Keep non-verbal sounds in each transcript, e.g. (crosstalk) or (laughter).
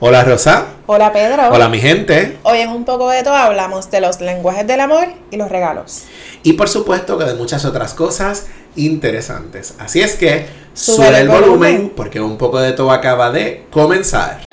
Hola Rosa. Hola Pedro. Hola mi gente. Hoy en un poco de todo hablamos de los lenguajes del amor y los regalos. Y por supuesto que de muchas otras cosas interesantes. Así es que Sube sube, el el volumen volumen. porque un poco de todo acaba de comenzar.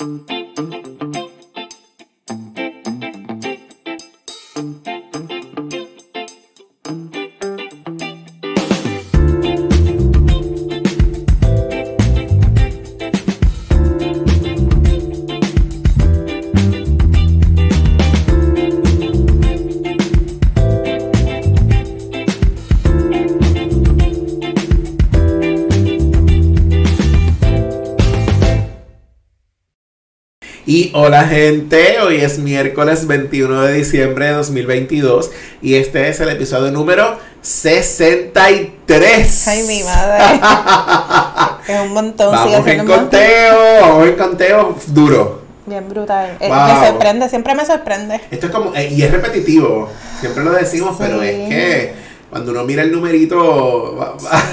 Y hola gente, hoy es miércoles 21 de diciembre de 2022 y este es el episodio número 63. Ay, mi madre. (laughs) es un montón. Vamos en conteo, vamos en conteo duro. Bien brutal. Eh. Me sorprende, siempre me sorprende. Esto es como, eh, y es repetitivo, siempre lo decimos, pero es que cuando uno mira el numerito... va- va-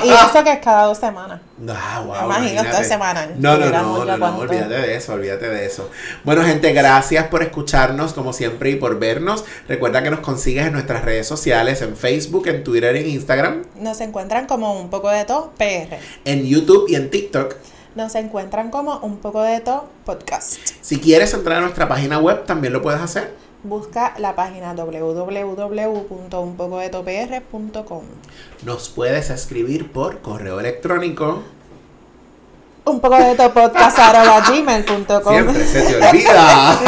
No, y, y eso que es cada dos semanas. Ah, wow, imagino, es semanal. No, no, no, no, no, olvídate de eso, olvídate de eso. Bueno, gente, gracias por escucharnos como siempre y por vernos. Recuerda que nos consigues en nuestras redes sociales, en Facebook, en Twitter, en Instagram, Nos encuentran como un poco de todo PR. en YouTube y en TikTok. Nos encuentran como un poco de todo podcast. Si quieres entrar a nuestra página web, también lo puedes hacer. Busca la página www.unpocodetopr.com. Nos puedes escribir por correo electrónico. Un poco de gmail.com. Siempre se te (laughs) olvida. Sí,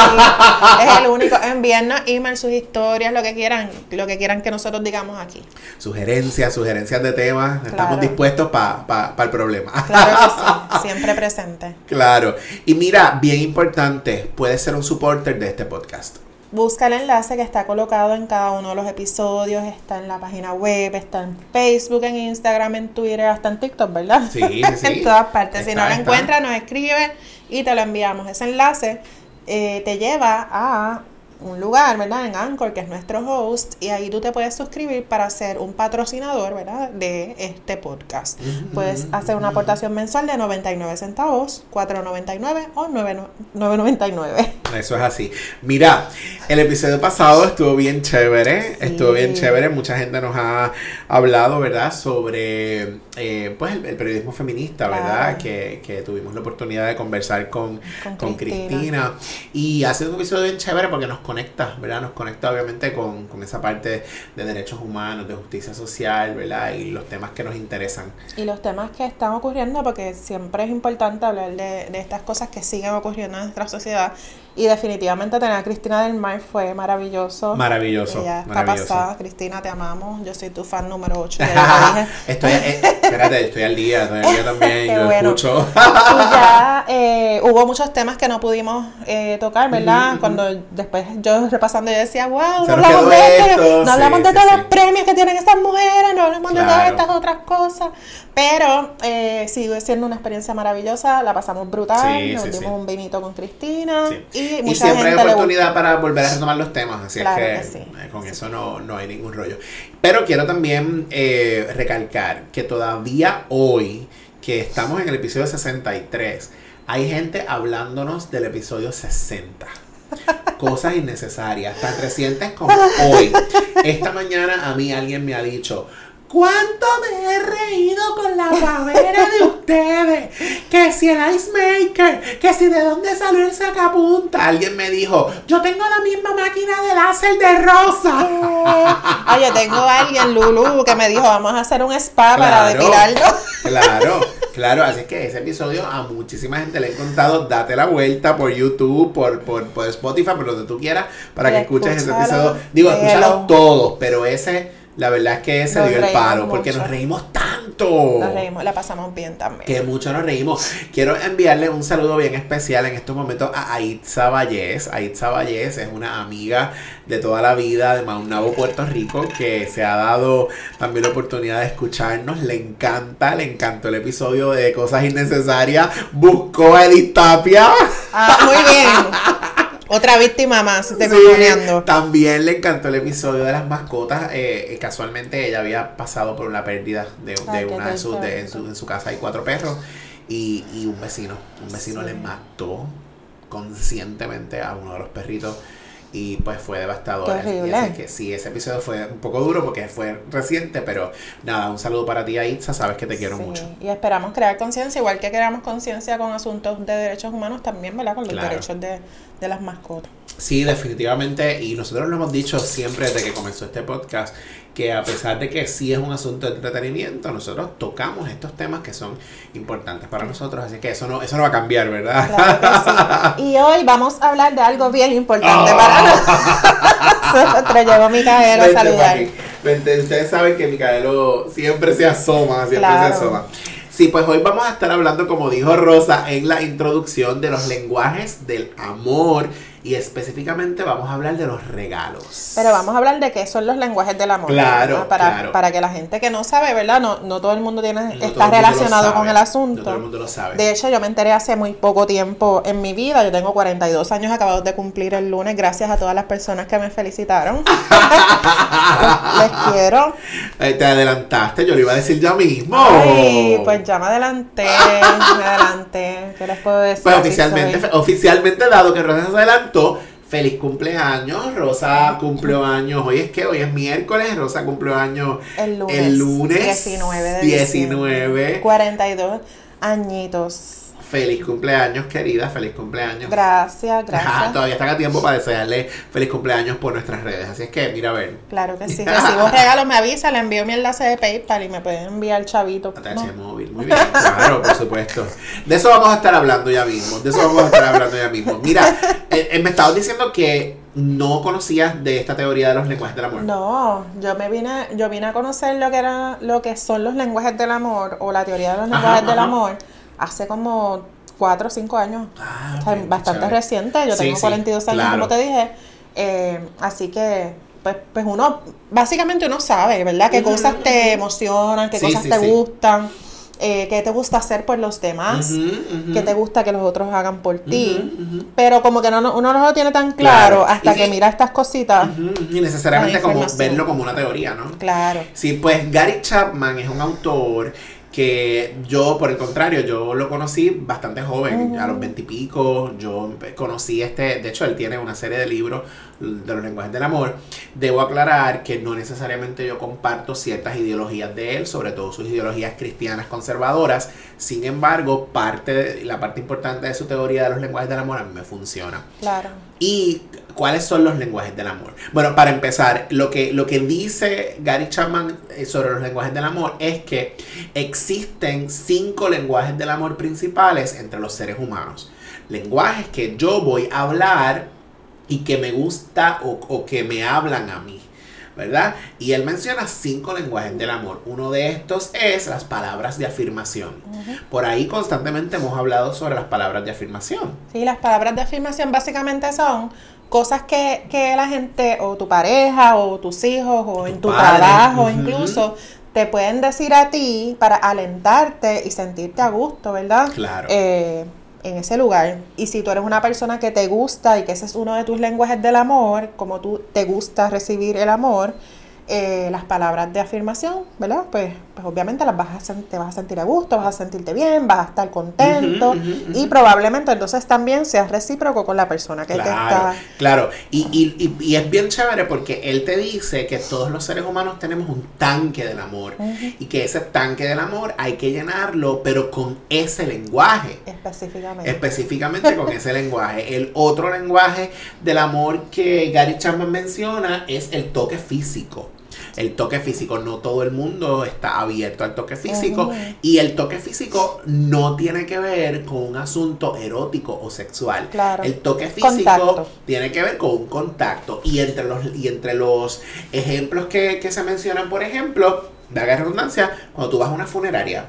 es el único. Envíennos email, sus historias, lo que quieran, lo que quieran que nosotros digamos aquí. Sugerencias, sugerencias de temas. Estamos dispuestos para el problema. Claro que sí, siempre presente. (laughs) Claro. Y mira, bien importante, puedes ser un supporter de este podcast. Busca el enlace que está colocado en cada uno de los episodios, está en la página web, está en Facebook, en Instagram, en Twitter, hasta en TikTok, ¿verdad? Sí, sí, (laughs) en todas partes. si no lo encuentras, nos escribe y te lo enviamos. Ese enlace eh, te lleva a un lugar, ¿verdad? En Anchor, que es nuestro host, y ahí tú te puedes suscribir para ser un patrocinador, ¿verdad? De este podcast. Puedes hacer una aportación mensual de 99 centavos, 4.99 o 9 9.99. Eso es así. Mira, el episodio pasado estuvo bien chévere. Sí. Estuvo bien chévere. Mucha gente nos ha hablado, ¿verdad? Sobre eh, pues el, el periodismo feminista, ¿verdad? Que, que tuvimos la oportunidad de conversar con, Con con Cristina. Cristina. Y ha sido un episodio bien chévere porque nos conecta, ¿verdad? Nos conecta obviamente con, con esa parte de derechos humanos, de justicia social, ¿verdad? Y los temas que nos interesan. Y los temas que están ocurriendo, porque siempre es importante hablar de, de estas cosas que siguen ocurriendo en nuestra sociedad. Y definitivamente tener a Cristina del Mar fue maravilloso. Maravilloso. Ella está maravilloso. pasada. Cristina, te amamos. Yo soy tu fan número 8. Ya lo (laughs) dije. estoy, eh, espérate, estoy al día, estoy al día también. (laughs) Qué yo bueno. escucho. Y ya eh, hubo muchos temas que no pudimos eh, tocar, ¿verdad? Cuando después yo repasando, yo decía, wow, Se no hablamos de esto, no sí, hablamos de sí, todos sí. los premios que tienen estas mujeres, no hablamos de todas estas otras cosas. Pero eh, sigue siendo una experiencia maravillosa, la pasamos brutal, nos dimos un vinito con Cristina Sí. y siempre hay gente oportunidad para volver a retomar los temas, así Claro es que que, sí. eh, con eso no, no hay ningún rollo. Pero quiero también eh, recalcar que todavía hoy, que estamos en el episodio 63, hay gente hablándonos del episodio 60. (laughs) Cosas innecesarias, tan recientes como hoy. Esta mañana a mí alguien me ha dicho, ¿cuánto me he reído con la pavera de ustedes? Que si el ice maker, que si de dónde salió el sacapunta. Alguien me dijo, yo tengo la misma máquina de láser de rosa. (laughs) Ah, yo tengo a alguien, Lulu, que me dijo, vamos a hacer un spa para Claro. depilarlo. Claro, (laughs) claro, así que ese episodio a muchísima gente le he contado, date la vuelta por YouTube, por, por, por Spotify, por donde tú quieras, para que escuches ese escúchalo, episodio. Digo, léelo. escúchalos todos, pero ese, la verdad es que Nos dio el paro, porque nos reímos tanto. Nos reímos, la pasamos bien también. Que mucho nos reímos. Quiero enviarle un saludo bien especial en estos momentos a Aitza Vallés. Aitza Vallés es una amiga de toda la vida de Maunabo, Puerto Rico, que se ha dado también la oportunidad de escucharnos. Le encanta, le encantó el episodio de Cosas Innecesarias. Buscó a Edith Tapia. Ah, muy bien. (laughs) Otra víctima más, te Sí, también le encantó el episodio de las mascotas. eh, casualmente ella había pasado por una pérdida de, de Ay, una de sus, de- en, su, en su casa hay cuatro perros y, y un vecino, un vecino Sí. le mató conscientemente a uno de los perritos y pues fue devastador. Así horrible. que sí, ese episodio fue un poco duro porque fue reciente, pero nada, un saludo para ti, Aitza, sabes que te quiero Sí, mucho. Y esperamos crear conciencia, igual que creamos conciencia con asuntos de derechos humanos, también, ¿verdad? Con los Claro. derechos de, de las mascotas. Sí, definitivamente, y nosotros lo hemos dicho siempre desde que comenzó este podcast, que a pesar de que sí es un asunto de entretenimiento, nosotros tocamos estos temas que son importantes para nosotros, así que eso no, eso no va a cambiar, ¿verdad? Claro que sí. (laughs) Y hoy vamos a hablar de algo bien importante Oh. para (laughs) nosotros. Llegó Micaela a saludar. Vente. Ustedes saben que Micaelo siempre se asoma, siempre Claro. se asoma. Sí, pues hoy vamos a estar hablando, como dijo Rosa en la introducción, de los lenguajes del amor y específicamente vamos a hablar de los regalos. Pero vamos a hablar de qué son los lenguajes del amor. Claro. Para, claro. para que la gente que no sabe, ¿verdad? No, no todo el mundo tiene, No está relacionado con el asunto. No todo el mundo lo sabe. De hecho, yo me enteré hace muy poco tiempo en mi vida. Yo tengo 42 años acabados de cumplir el lunes, gracias a todas las personas que me felicitaron. (laughs) Les quiero. Eh, te adelantaste, yo lo iba a decir ya mismo. Ay, pues ya me adelanté, me adelanté. ¿Qué les puedo decir? Pues oficialmente, oficialmente dado que Rosa se adelantó, feliz cumpleaños. Rosa cumplió años. Hoy es que hoy es miércoles, Rosa cumplió años El lunes, el lunes 19 de 19. 42 añitos. Feliz cumpleaños, querida, feliz cumpleaños. Gracias, Ajá, (laughs) gracias. todavía están a tiempo para desearle feliz cumpleaños por nuestras redes. Así es que, mira a ver. Claro que sí. (laughs) Recibo regalos, me avisa, le envío mi enlace de PayPal y me pueden enviar chavito. ATH No. móvil, muy bien, claro, por supuesto. De eso vamos a estar hablando ya mismo, de eso vamos a estar hablando ya mismo. Mira, eh, eh, me estabas diciendo que no conocías de esta teoría de los lenguajes del amor. No, yo me vine, yo vine a conocer lo que era, lo que son los lenguajes del amor o la teoría de los Ajá, lenguajes del ajá. amor hace como cuatro o cinco años. Ah, O sea, bien, bastante chévere. reciente, yo Sí, tengo sí, 42 años, claro. como te dije. Eh, así que, pues, pues uno, básicamente uno sabe, ¿verdad? Qué cosas te emocionan, qué Sí, cosas sí, te sí. gustan, eh, qué te gusta hacer por los demás, ujú. qué te gusta que los otros hagan por ti. Pero como que no, no- uno no lo tiene tan claro, Claro. hasta que sí. mira estas cositas. Y necesariamente como verlo como una teoría, ¿no? Claro. Sí, pues Gary Chapman es un autor que yo, por el contrario, yo lo conocí bastante joven, a los veintipico, yo conocí este, de hecho él tiene una serie de libros de los lenguajes del amor. Debo aclarar que no necesariamente yo comparto ciertas ideologías de él, sobre todo sus ideologías cristianas conservadoras, sin embargo, parte la parte importante de su teoría de los lenguajes del amor a mí me funciona. Claro. ¿Y cuáles son los lenguajes del amor? Bueno, para empezar, lo que, lo que dice Gary Chapman eh, sobre los lenguajes del amor es que existen cinco lenguajes del amor principales entre los seres humanos. Lenguajes que yo voy a hablar y que me gusta o, o que me hablan a mí. ¿Verdad? Y él menciona cinco lenguajes del amor. Uno de estos es las palabras de afirmación. Por ahí constantemente hemos hablado sobre las palabras de afirmación. Sí, las palabras de afirmación básicamente son cosas que, que la gente, o tu pareja, o tus hijos, o en tu padre, trabajo incluso, te pueden decir a ti para alentarte y sentirte a gusto, ¿verdad? Claro. Eh, en ese lugar. Y si tú eres una persona que te gusta y que ese es uno de tus lenguajes del amor, como tú te gusta recibir el amor, eh, las palabras de afirmación, ¿verdad? Pues, pues obviamente las vas a te vas a sentir a gusto, vas a sentirte bien, vas a estar contento y probablemente entonces también seas recíproco con la persona que te Claro, está... claro. Y, y, y, y es bien chévere porque él te dice que todos los seres humanos tenemos un tanque del amor. Y que ese tanque del amor hay que llenarlo, pero con ese lenguaje. Específicamente. Específicamente con ese (laughs) lenguaje. El otro lenguaje del amor que Gary Chapman menciona es el toque físico. El toque físico, no todo el mundo está abierto al toque físico. Y el toque físico no tiene que ver con un asunto erótico o sexual. Claro. El toque físico Contacto. tiene que ver con un contacto. Y entre los, y entre los ejemplos que, que se mencionan, por ejemplo, da redundancia, cuando tú vas a una funeraria,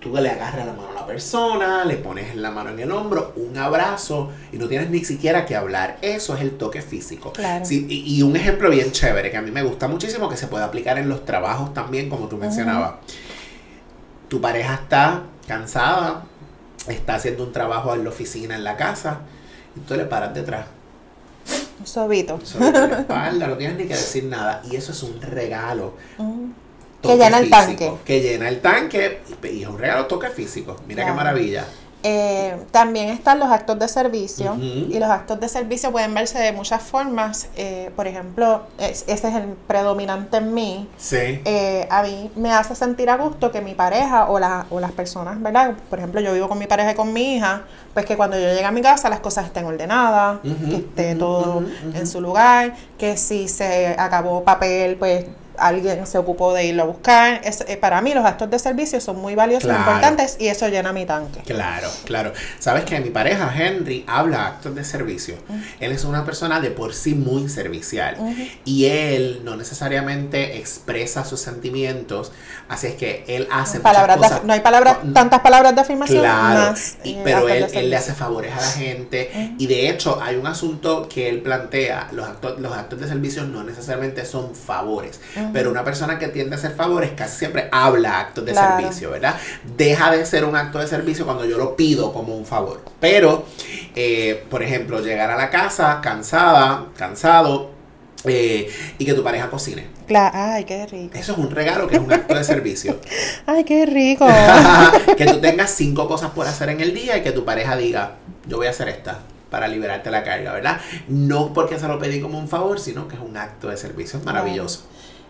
tú le agarras la mano a la persona, le pones la mano en el hombro, un abrazo, y no tienes ni siquiera que hablar. Eso es el toque físico. Claro. Sí, y, y un ejemplo bien chévere que a mí me gusta muchísimo, que se puede aplicar en los trabajos también, como tú mencionabas. Tu pareja está cansada, está haciendo un trabajo en la oficina, en la casa, y tú le paras detrás. Un sobito. Sobre la (laughs) espalda, no tienes ni que decir nada. Y eso es un regalo. Toque Que llena el físico, tanque. Que llena el tanque y es un regalo toque físico. Mira qué maravilla. Eh, también están los actos de servicio y los actos de servicio pueden verse de muchas formas. Eh, por ejemplo, es- ese es el predominante en mí. Sí. Eh, a mí me hace sentir a gusto que mi pareja o, la, o las personas, ¿verdad? Por ejemplo, yo vivo con mi pareja y con mi hija, pues que cuando yo llegue a mi casa las cosas estén ordenadas, que esté todo en su lugar, que si se acabó papel, pues alguien se ocupó de irlo a buscar. Es- eh, para mí los actos de servicio son muy valiosos e Claro. importantes y eso llena mi tanque. Claro, claro. Sabes que mi pareja Henry habla actos de servicio. Él es una persona de por sí muy servicial y él no necesariamente expresa sus sentimientos, así es que él hace Palabras de muchas cosas. no hay palabras, No- tantas palabras de afirmación Claro, más. y- pero de él, él le hace favores a la gente y de hecho hay un asunto que él plantea, los actos, los actos de servicio no necesariamente son favores, pero una persona que tiende a hacer favores casi siempre habla actos de Claro. servicio, ¿verdad? Deja de ser un acto de servicio cuando yo lo pido como un favor, pero, eh, por ejemplo, llegar a la casa cansada, cansado, eh, y que tu pareja cocine. Cla- Ay, qué rico. Eso es un regalo que es un acto de servicio. (laughs) Ay, qué rico. (laughs) que tú tengas cinco cosas por hacer en el día y que tu pareja diga, yo voy a hacer esta para liberarte la carga, ¿verdad? No porque se lo pedí como un favor, sino que es un acto de servicio. Es maravilloso.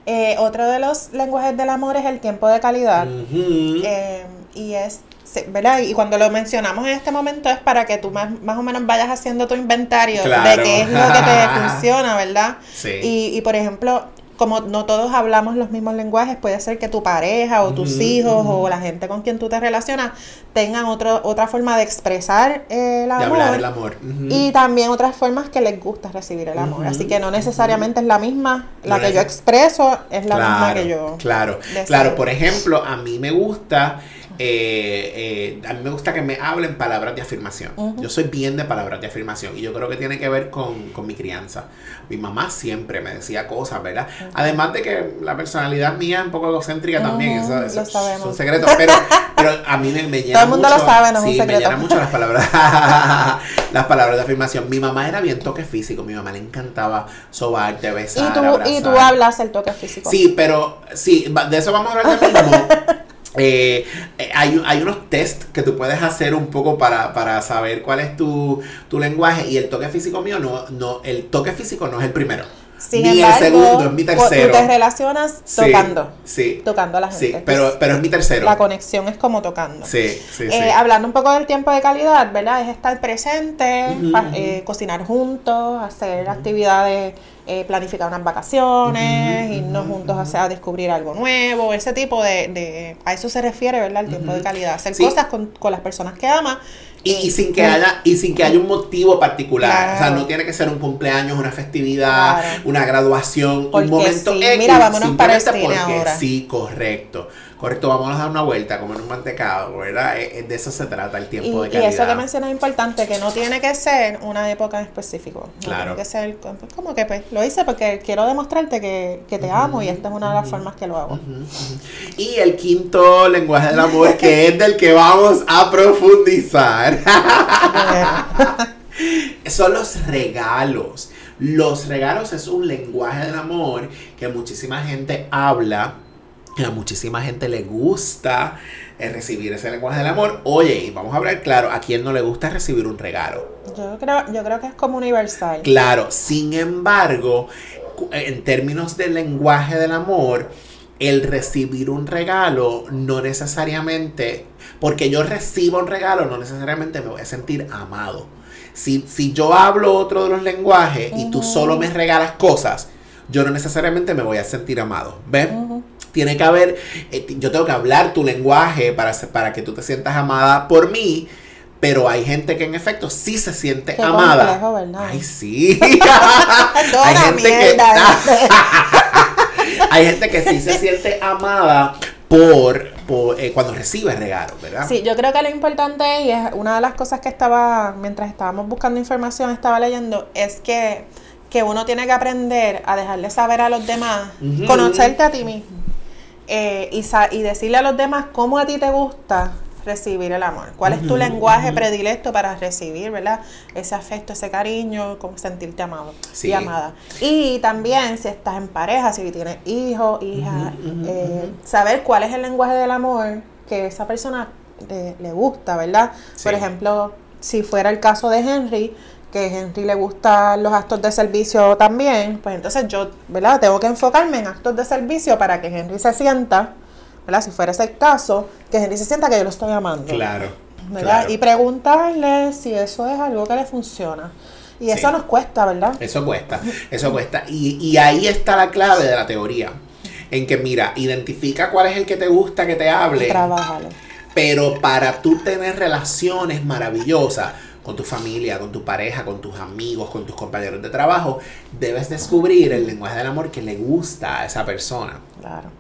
Eh, otro de los lenguajes del amor es el tiempo de calidad. Eh, y es, ¿verdad? Y cuando lo mencionamos en este momento es para que tú más, más o menos vayas haciendo tu inventario Claro. de qué es lo que te (laughs) funciona, ¿verdad? Sí. Y, y por ejemplo, como no todos hablamos los mismos lenguajes, puede ser que tu pareja o tus hijos o la gente con quien tú te relacionas tengan otro, otra forma de expresar eh, el de amor. hablar el amor. Y también otras formas que les gusta recibir el amor. Así que no necesariamente es la misma, la No que yo expreso es la misma claro, que yo. Claro, deseo. claro. Por ejemplo, a mí me gusta, eh, eh, a mí me gusta que me hablen palabras de afirmación. Yo soy bien de palabras de afirmación y yo creo que tiene que ver con, con mi crianza. Mi mamá siempre me decía cosas, ¿verdad? Además de que la personalidad mía es un poco egocéntrica también, eso, lo eso es un secreto, pero, pero a mí me, me llena Todo el mundo lo mucho- sabe, no es un sí, secreto. me llena mucho las palabras, (laughs) las palabras de afirmación. Mi mamá era bien toque físico, mi mamá le encantaba sobarte, besar, Y tú, y tú hablas el toque físico. Sí, pero sí, de eso vamos a hablar mismo. (laughs) Eh, hay, hay unos test que tú puedes hacer un poco para, para saber cuál es tu, tu lenguaje y el toque físico mío no, no, el toque físico no es el primero. Sin ni embargo, el segundo, es mi tercero. Tú te relacionas Sí, tocando, Sí, tocando a la gente. sí, pero, pero es mi tercero. la conexión es como tocando. Sí, sí, sí. Eh, hablando un poco del tiempo de calidad, ¿verdad? Es estar presente, eh, cocinar juntos, hacer actividades, eh, planificar unas vacaciones, Ujú, irnos ujú, juntos hacia- a descubrir algo nuevo, ese tipo de, de- A eso se refiere, ¿verdad? El tiempo de calidad. Hacer Sí. cosas con, con las personas que ama. Y, y sin que haya y sin que haya un motivo particular, o sea, no tiene que ser un cumpleaños, una festividad, Claro. una graduación, Porque un momento sí. X, Mira, vámonos para el cine porque ahora. Sí, correcto. Correcto, vamos a dar una vuelta como en un mantecado, ¿verdad? Eh, eh, De eso se trata el Y, tiempo de y calidad. eso que mencionas es importante, que no tiene que ser una época en específico. No Claro. tiene que ser como que pues, lo hice porque quiero demostrarte que, que te amo y esta es una de las formas que lo hago. Y el quinto lenguaje del amor, que es del que vamos a profundizar, (laughs) son los regalos. Los regalos es un lenguaje del amor que muchísima gente habla, que a muchísima gente le gusta eh, recibir ese lenguaje del amor. Oye, y vamos a hablar claro, ¿a quién no le gusta recibir un regalo? Yo creo, yo creo que es como universal. Claro, sin embargo, cu- en términos del lenguaje del amor, el recibir un regalo no necesariamente, porque yo recibo un regalo, no necesariamente me voy a sentir amado. Si, si yo hablo otro de los lenguajes y tú solo me regalas cosas, yo no necesariamente me voy a sentir amado. ¿Ves? Tiene que haber, eh, yo tengo que hablar tu lenguaje para, para que tú te sientas amada por mí, pero hay gente que en efecto sí se siente Qué amada. Ay, sí. (laughs) (laughs) Que (laughs) hay gente que sí se siente amada por, por eh, cuando recibe regalos, ¿verdad? Sí, yo creo que lo importante, y es una de las cosas que estaba, mientras estábamos buscando información, estaba leyendo, es que, que uno tiene que aprender a dejarle saber a los demás, conocerte a ti mismo, eh, y, sa- y decirle a los demás cómo a ti te gusta recibir el amor, cuál es tu lenguaje predilecto para recibir, ¿verdad? Ese afecto, ese cariño, como sentirte amado Sí. y amada. Y también si estás en pareja, si tienes hijos, ujú, eh, saber cuál es el lenguaje del amor que esa persona le, le gusta, ¿verdad? Por ejemplo, si fuera el caso de Henry, que Henry le gustan los actos de servicio también, pues entonces yo, ¿verdad? Tengo que enfocarme en actos de servicio para que Henry se sienta, ¿verdad? Si fuera ese el caso, que Henry se sienta que yo lo estoy amando. Claro. ¿verdad? claro. Y preguntarle si eso es algo que le funciona. Y Sí. eso nos cuesta, ¿verdad? Eso cuesta, eso cuesta. Y, y ahí está la clave de la teoría. En que, mira, identifica cuál es el que te gusta que te hable. Trabájalo. Pero para tú tener relaciones maravillosas con tu familia, con tu pareja, con tus amigos, con tus compañeros de trabajo, debes descubrir el lenguaje del amor que le gusta a esa persona. Claro.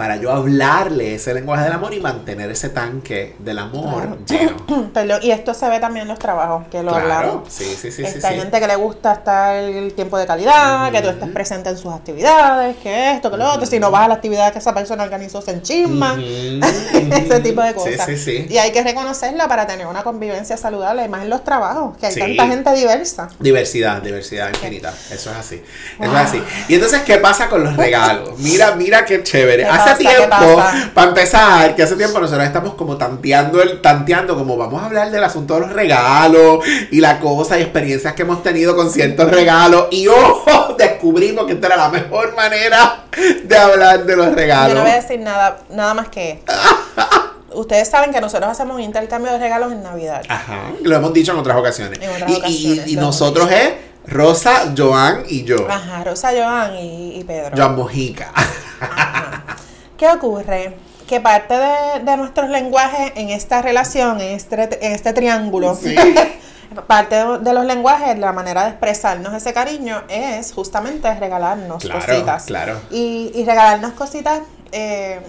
Para yo hablarle ese lenguaje del amor y mantener ese tanque del amor lleno. (clears throat) Y esto se ve también en los trabajos, que lo Claro, hablamos. sí, sí, sí, sí, Esta sí. gente que le gusta estar el tiempo de calidad, que tú estés presente en sus actividades, que esto, que lo otro. Si no vas a la actividad que esa persona organizó, se enchisma. Ujú, (laughs) Ese tipo de cosas. Sí, sí, sí. Y hay que reconocerla para tener una convivencia saludable, más en los trabajos, que hay Sí. tanta gente diversa. Diversidad, diversidad infinita. Eso es así. Eso es así. Y entonces, ¿qué pasa con los regalos? Mira, mira qué chévere. ¿Qué tiempo, para empezar, que hace tiempo nosotros estamos como tanteando, el, tanteando, como vamos a hablar del asunto de los regalos y la cosa y experiencias que hemos tenido con ciertos regalos. Y ojo, (laughs) descubrimos que esta era la mejor manera de hablar de los Yo regalos. no voy a decir nada, nada más que esto. (laughs) Ustedes saben que nosotros hacemos un intercambio de regalos en Navidad. Ajá, lo hemos dicho en otras ocasiones. En otras y, ocasiones, y nosotros es Rosa, Joan y yo. Ajá, Rosa, Joan y, y Pedro. Joan Mojica. (laughs) ¿Qué ocurre? Que parte de, de nuestros lenguajes en esta relación, en este, en este triángulo, Sí. (laughs) parte de, de los lenguajes, la manera de expresarnos ese cariño es justamente regalarnos Claro, cositas. claro. Y, y regalarnos cositas, eh,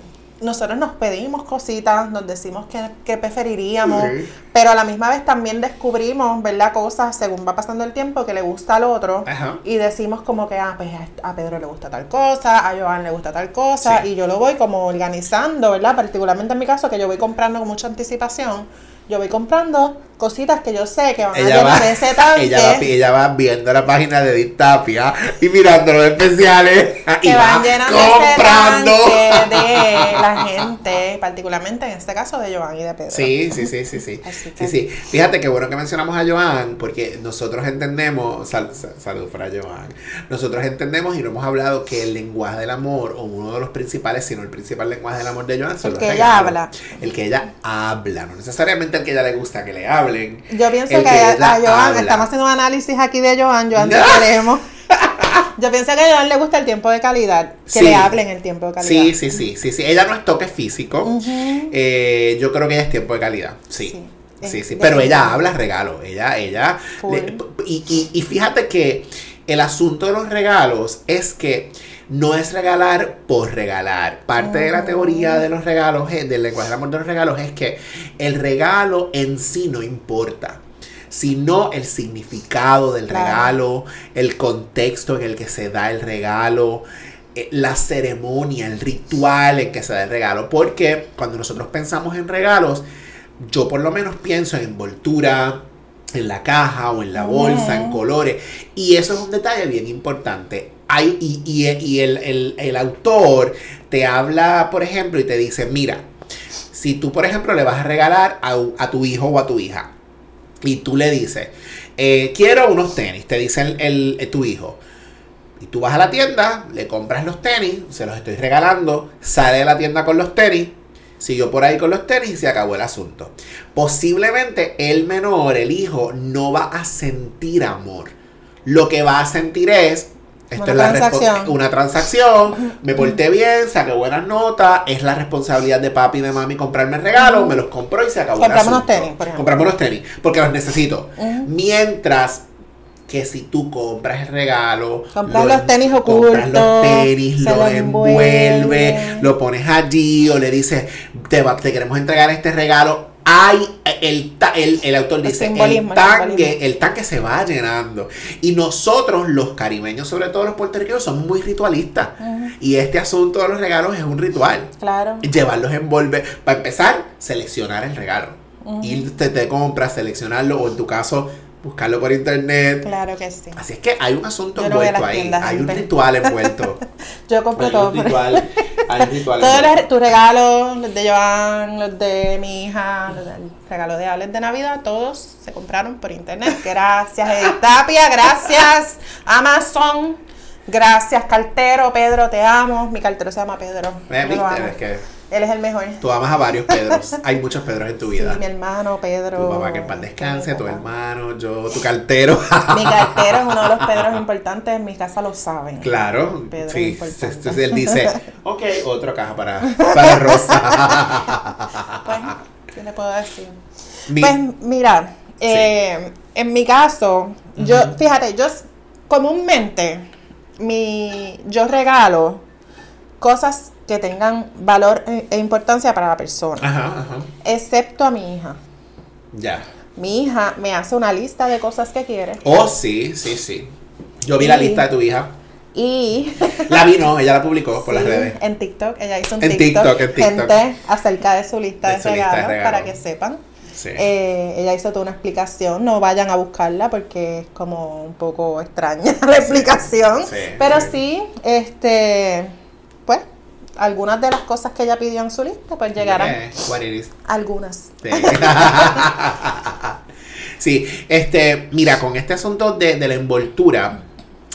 nosotros nos pedimos cositas, nos decimos que, que preferiríamos, Sí. pero a la misma vez también descubrimos, ¿verdad? Cosas según va pasando el tiempo que le gusta al otro Ajá. y decimos como que, ah, pues a- a Pedro le gusta tal cosa, a Joan le gusta tal cosa, Sí. y yo lo voy como organizando, ¿verdad? Particularmente en mi caso, que yo voy comprando con mucha anticipación, yo voy comprando cositas que yo sé que van a Ella va, llenar ese tanque. ella, va, ella va viendo la página de Edith Tapia y mirando los especiales y que va van llenando comprando. ese de la gente, particularmente en este caso de Joan y de Pedro. Sí, sí, sí, sí, sí. Así Sí, que- sí. Fíjate que bueno que mencionamos a Joan, porque nosotros entendemos, sal- sal- salud para Joan, nosotros entendemos y lo hemos hablado que el lenguaje del amor, o uno de los principales, sino el principal lenguaje del amor de Joan, son El los que ella habla. El que ella habla, no necesariamente el que ella le gusta que le hablen. Yo pienso que, que a ella Joan, habla. estamos haciendo un análisis aquí de Joan, Joan te No. queremos. (laughs) Yo pienso que a Joan le gusta el tiempo de calidad, que Sí. le hablen el tiempo de calidad. Sí, sí, sí, sí, sí. Ella no es toque físico. Eh, yo creo que ella es tiempo de calidad. Sí. Sí. Sí, Es sí. Pero ella habla regalo. Ella, ella. Full. le- y, y- y fíjate que el asunto de los regalos es que no es regalar por regalar. Parte de la teoría de los regalos, es- del lenguaje del amor de los regalos, es que el regalo en sí no importa. Sino el significado del Claro. regalo, el contexto en el que se da el regalo, eh, la ceremonia, el ritual en que se da el regalo. Porque cuando nosotros pensamos en regalos, yo por lo menos pienso en envoltura, en la caja o en la bolsa, en colores. Y eso es un detalle bien importante. Y el, autor te habla, por ejemplo, y te dice, mira, si tú, por ejemplo, le vas a regalar a, tu hijo o a tu hija, y tú le dices, eh, quiero unos tenis, te dice el, el- eh, tu hijo. Y tú vas a la tienda, le compras los tenis, se los estoy regalando, sale de la tienda con los tenis, siguió por ahí con los tenis y se acabó el asunto. Posiblemente el menor, el hijo, no va a sentir amor. Lo que va a sentir es, esto Una es transacción. una transacción, me porté bien, saqué buenas notas, es la responsabilidad de papi y de mami comprarme el regalo, me los compró y se acabó Compramos unos tenis, por ejemplo. Compramos unos tenis, porque los necesito. Mientras que si tú compras el regalo, Compras lo- los tenis compras los ocultos, tenis, lo lo envuelve, envuelve. lo pones allí o le dices, te, va- te queremos entregar este regalo. Hay el, ta- el, el autor El dice, el el tanque, el tanque se va llenando. Y nosotros, los caribeños, sobre todo los puertorriqueños, somos muy ritualistas. Y este asunto de los regalos es un ritual. Claro. Llevarlos envolver. Para empezar, seleccionar el regalo. Ujú. Irte te compras, seleccionarlo, o en tu caso, buscarlo por internet. Claro que sí. Así es que hay un asunto envuelto ahí, tiendas, hay un ritual (laughs) envuelto. Yo compro Hay todo. un ritual, Hay rituales. (laughs) Todos los- tus regalos, los de Joan, los de mi hija, los del regalo de Alex de Navidad, todos se compraron por internet. Gracias, Edith Tapia, gracias, Amazon, gracias, cartero, Pedro, te amo. Mi cartero se llama Pedro. Lo ¿viste? Es que Él es el mejor. tú amas a varios Pedros. (laughs) Hay muchos Pedros en tu vida. Sí, mi hermano, Pedro. tu papá que en paz descanse, tu hermano, yo, tu cartero. (laughs) Mi cartero es uno de los Pedros importantes, en mi casa lo saben. Claro, Pedro es sí. Entonces él dice, (laughs) ok, otra caja para, para Rosa. Pues, ¿qué le puedo decir? Mi- Pues mira, eh, en mi caso, yo, fíjate, yo comúnmente, mi, yo regalo cosas que tengan valor e, e importancia para la persona, Ajá, ajá. excepto a mi hija. Ya. Mi hija me hace una lista de cosas que quiere Oh, sí, sí, sí. Yo vi la lista de tu hija. y La vi, no, (laughs) ella la publicó por las redes. En TikTok, ella hizo un En TikTok, TikTok, en TikTok. gente acerca de su lista De de, su lista de regalos, regalos. para que sepan. Sí. Eh, ella hizo toda una explicación, no vayan a buscarla porque es como un poco extraña (laughs) la explicación. Sí, pero sí. este, algunas de las cosas que ella pidió en su lista, pues llegarán. Is. Algunas. Sí. (laughs) Sí, este, mira, con este asunto de, de la envoltura,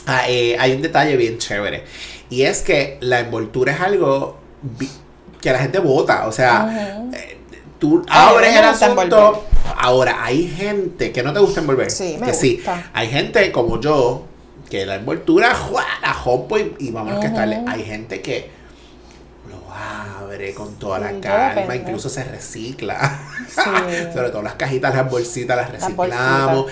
ah, eh, hay un detalle bien chévere. Y es que la envoltura es algo que la gente vota. O sea, eh, tú abres el asunto. envolver. Ahora, hay gente que no te gusta envolver. Sí, me que sí. gusta. Hay gente como yo que la envoltura, ¡juá! la jompo y, y vámonos que Ujú. estarle. Hay gente que abre con toda Sí, la calma, incluso se recicla. Sí. (laughs) Sobre todo las cajitas, las bolsitas, las reciclamos.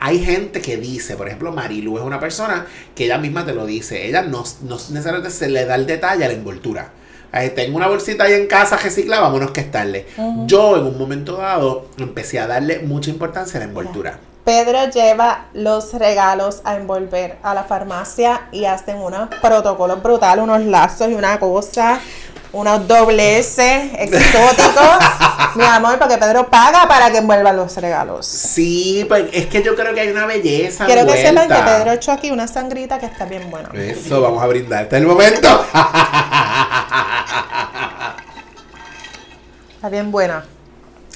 Hay gente que dice, por ejemplo, Marilu es una persona que ella misma te lo dice. Ella no, no necesariamente se le da el detalle a la envoltura. Eh, tengo una bolsita ahí en casa reciclada, vámonos que estarle. Ujú. Yo en un momento dado empecé a darle mucha importancia a la envoltura. Pedro lleva los regalos a envolver a la farmacia y hacen unos protocolos brutales, unos lazos y una cosa, unos dobleces exóticos. (laughs) Mi amor, porque Pedro paga para que envuelvan los regalos. Sí, pues es que yo creo que hay una belleza. Quiero que sepan que. Pedro echó aquí una sangrita que está bien buena. Eso, vamos a brindar. Este es el momento. Está bien buena.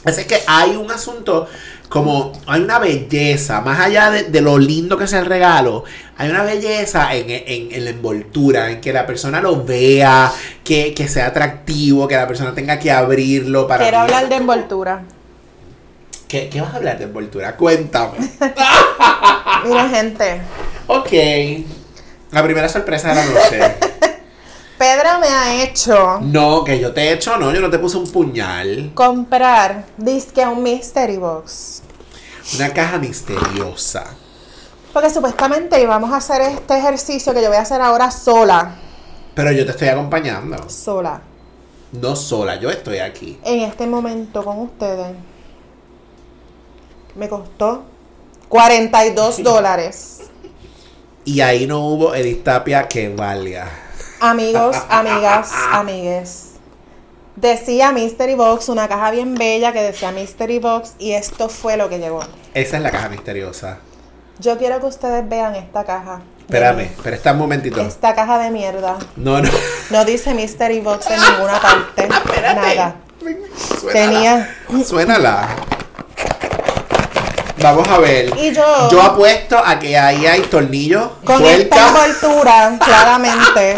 Así que hay un asunto como, hay una belleza, más allá de, de lo lindo que sea el regalo, hay una belleza en, en- en la envoltura, en que la persona lo vea, que, que sea atractivo, que la persona tenga que abrirlo para... Quiero mí hablar de es envoltura. ¿Qué, qué vas a hablar de envoltura? Cuéntame. (laughs) Mira, gente. ok. La primera sorpresa de la noche. (laughs) Pedro me ha hecho No, que yo te he hecho, no, yo no te puse un puñal. comprar disque un mystery box. Una caja misteriosa. Porque supuestamente íbamos a hacer este ejercicio que yo voy a hacer ahora sola. Pero yo te estoy acompañando. Sola. No sola, yo estoy aquí. En este momento con ustedes. Me costó 42 (laughs) dólares. Y ahí no hubo Edith Tapia que valga. Amigos, (laughs) amigas, amigues. Decía Mystery Box, una caja bien bella que decía Mystery Box y esto fue lo que llegó. Esa es la caja misteriosa. Yo quiero que ustedes vean esta caja. Espérame, pero está un momentito. Esta caja de mierda. No, no. No dice Mystery Box en ninguna parte. (laughs) Nada. Suénala. Tenía- Suénala. Vamos a ver. Y yo- Yo apuesto a que ahí hay tornillos, Con esta tuercas. envoltura, (laughs) claramente.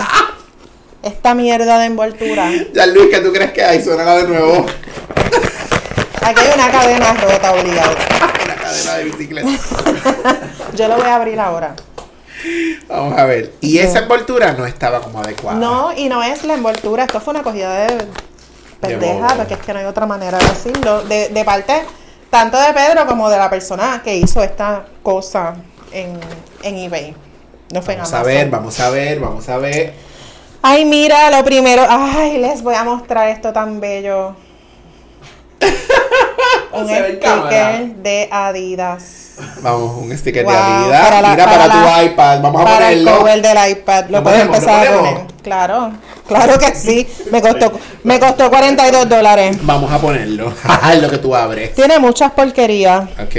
Esta mierda de envoltura. Ya Luis, ¿qué tú crees que hay? Suénala de nuevo. Aquí hay una cadena rota obligada. (laughs) Una cadena de bicicleta. Yo lo voy a abrir ahora. Vamos a ver. Y esa envoltura no estaba como adecuada. No, y no es la envoltura. Esto fue una cogida de pendeja, bobo. porque es que no hay otra manera de decirlo. De, de parte tanto de Pedro como de la persona que hizo esta cosa en, en eBay. No fue Vamos nada a ver, vamos a ver, vamos a ver. Ay, mira, lo primero. Ay, les voy a mostrar esto tan bello. (laughs) Un cámara. sticker de Adidas. Vamos, un sticker Wow, de Adidas. para la- Mira para para, la- tu iPad. Vamos a Para el ponerlo. cover del iPad. Lo ¿Lo puedes ponemos, empezar lo a poner. Claro, claro que sí. Me costó, me costó 42 dólares. Vamos a ponerlo. (laughs) es lo que tú abres. Tiene muchas porquerías. Ok.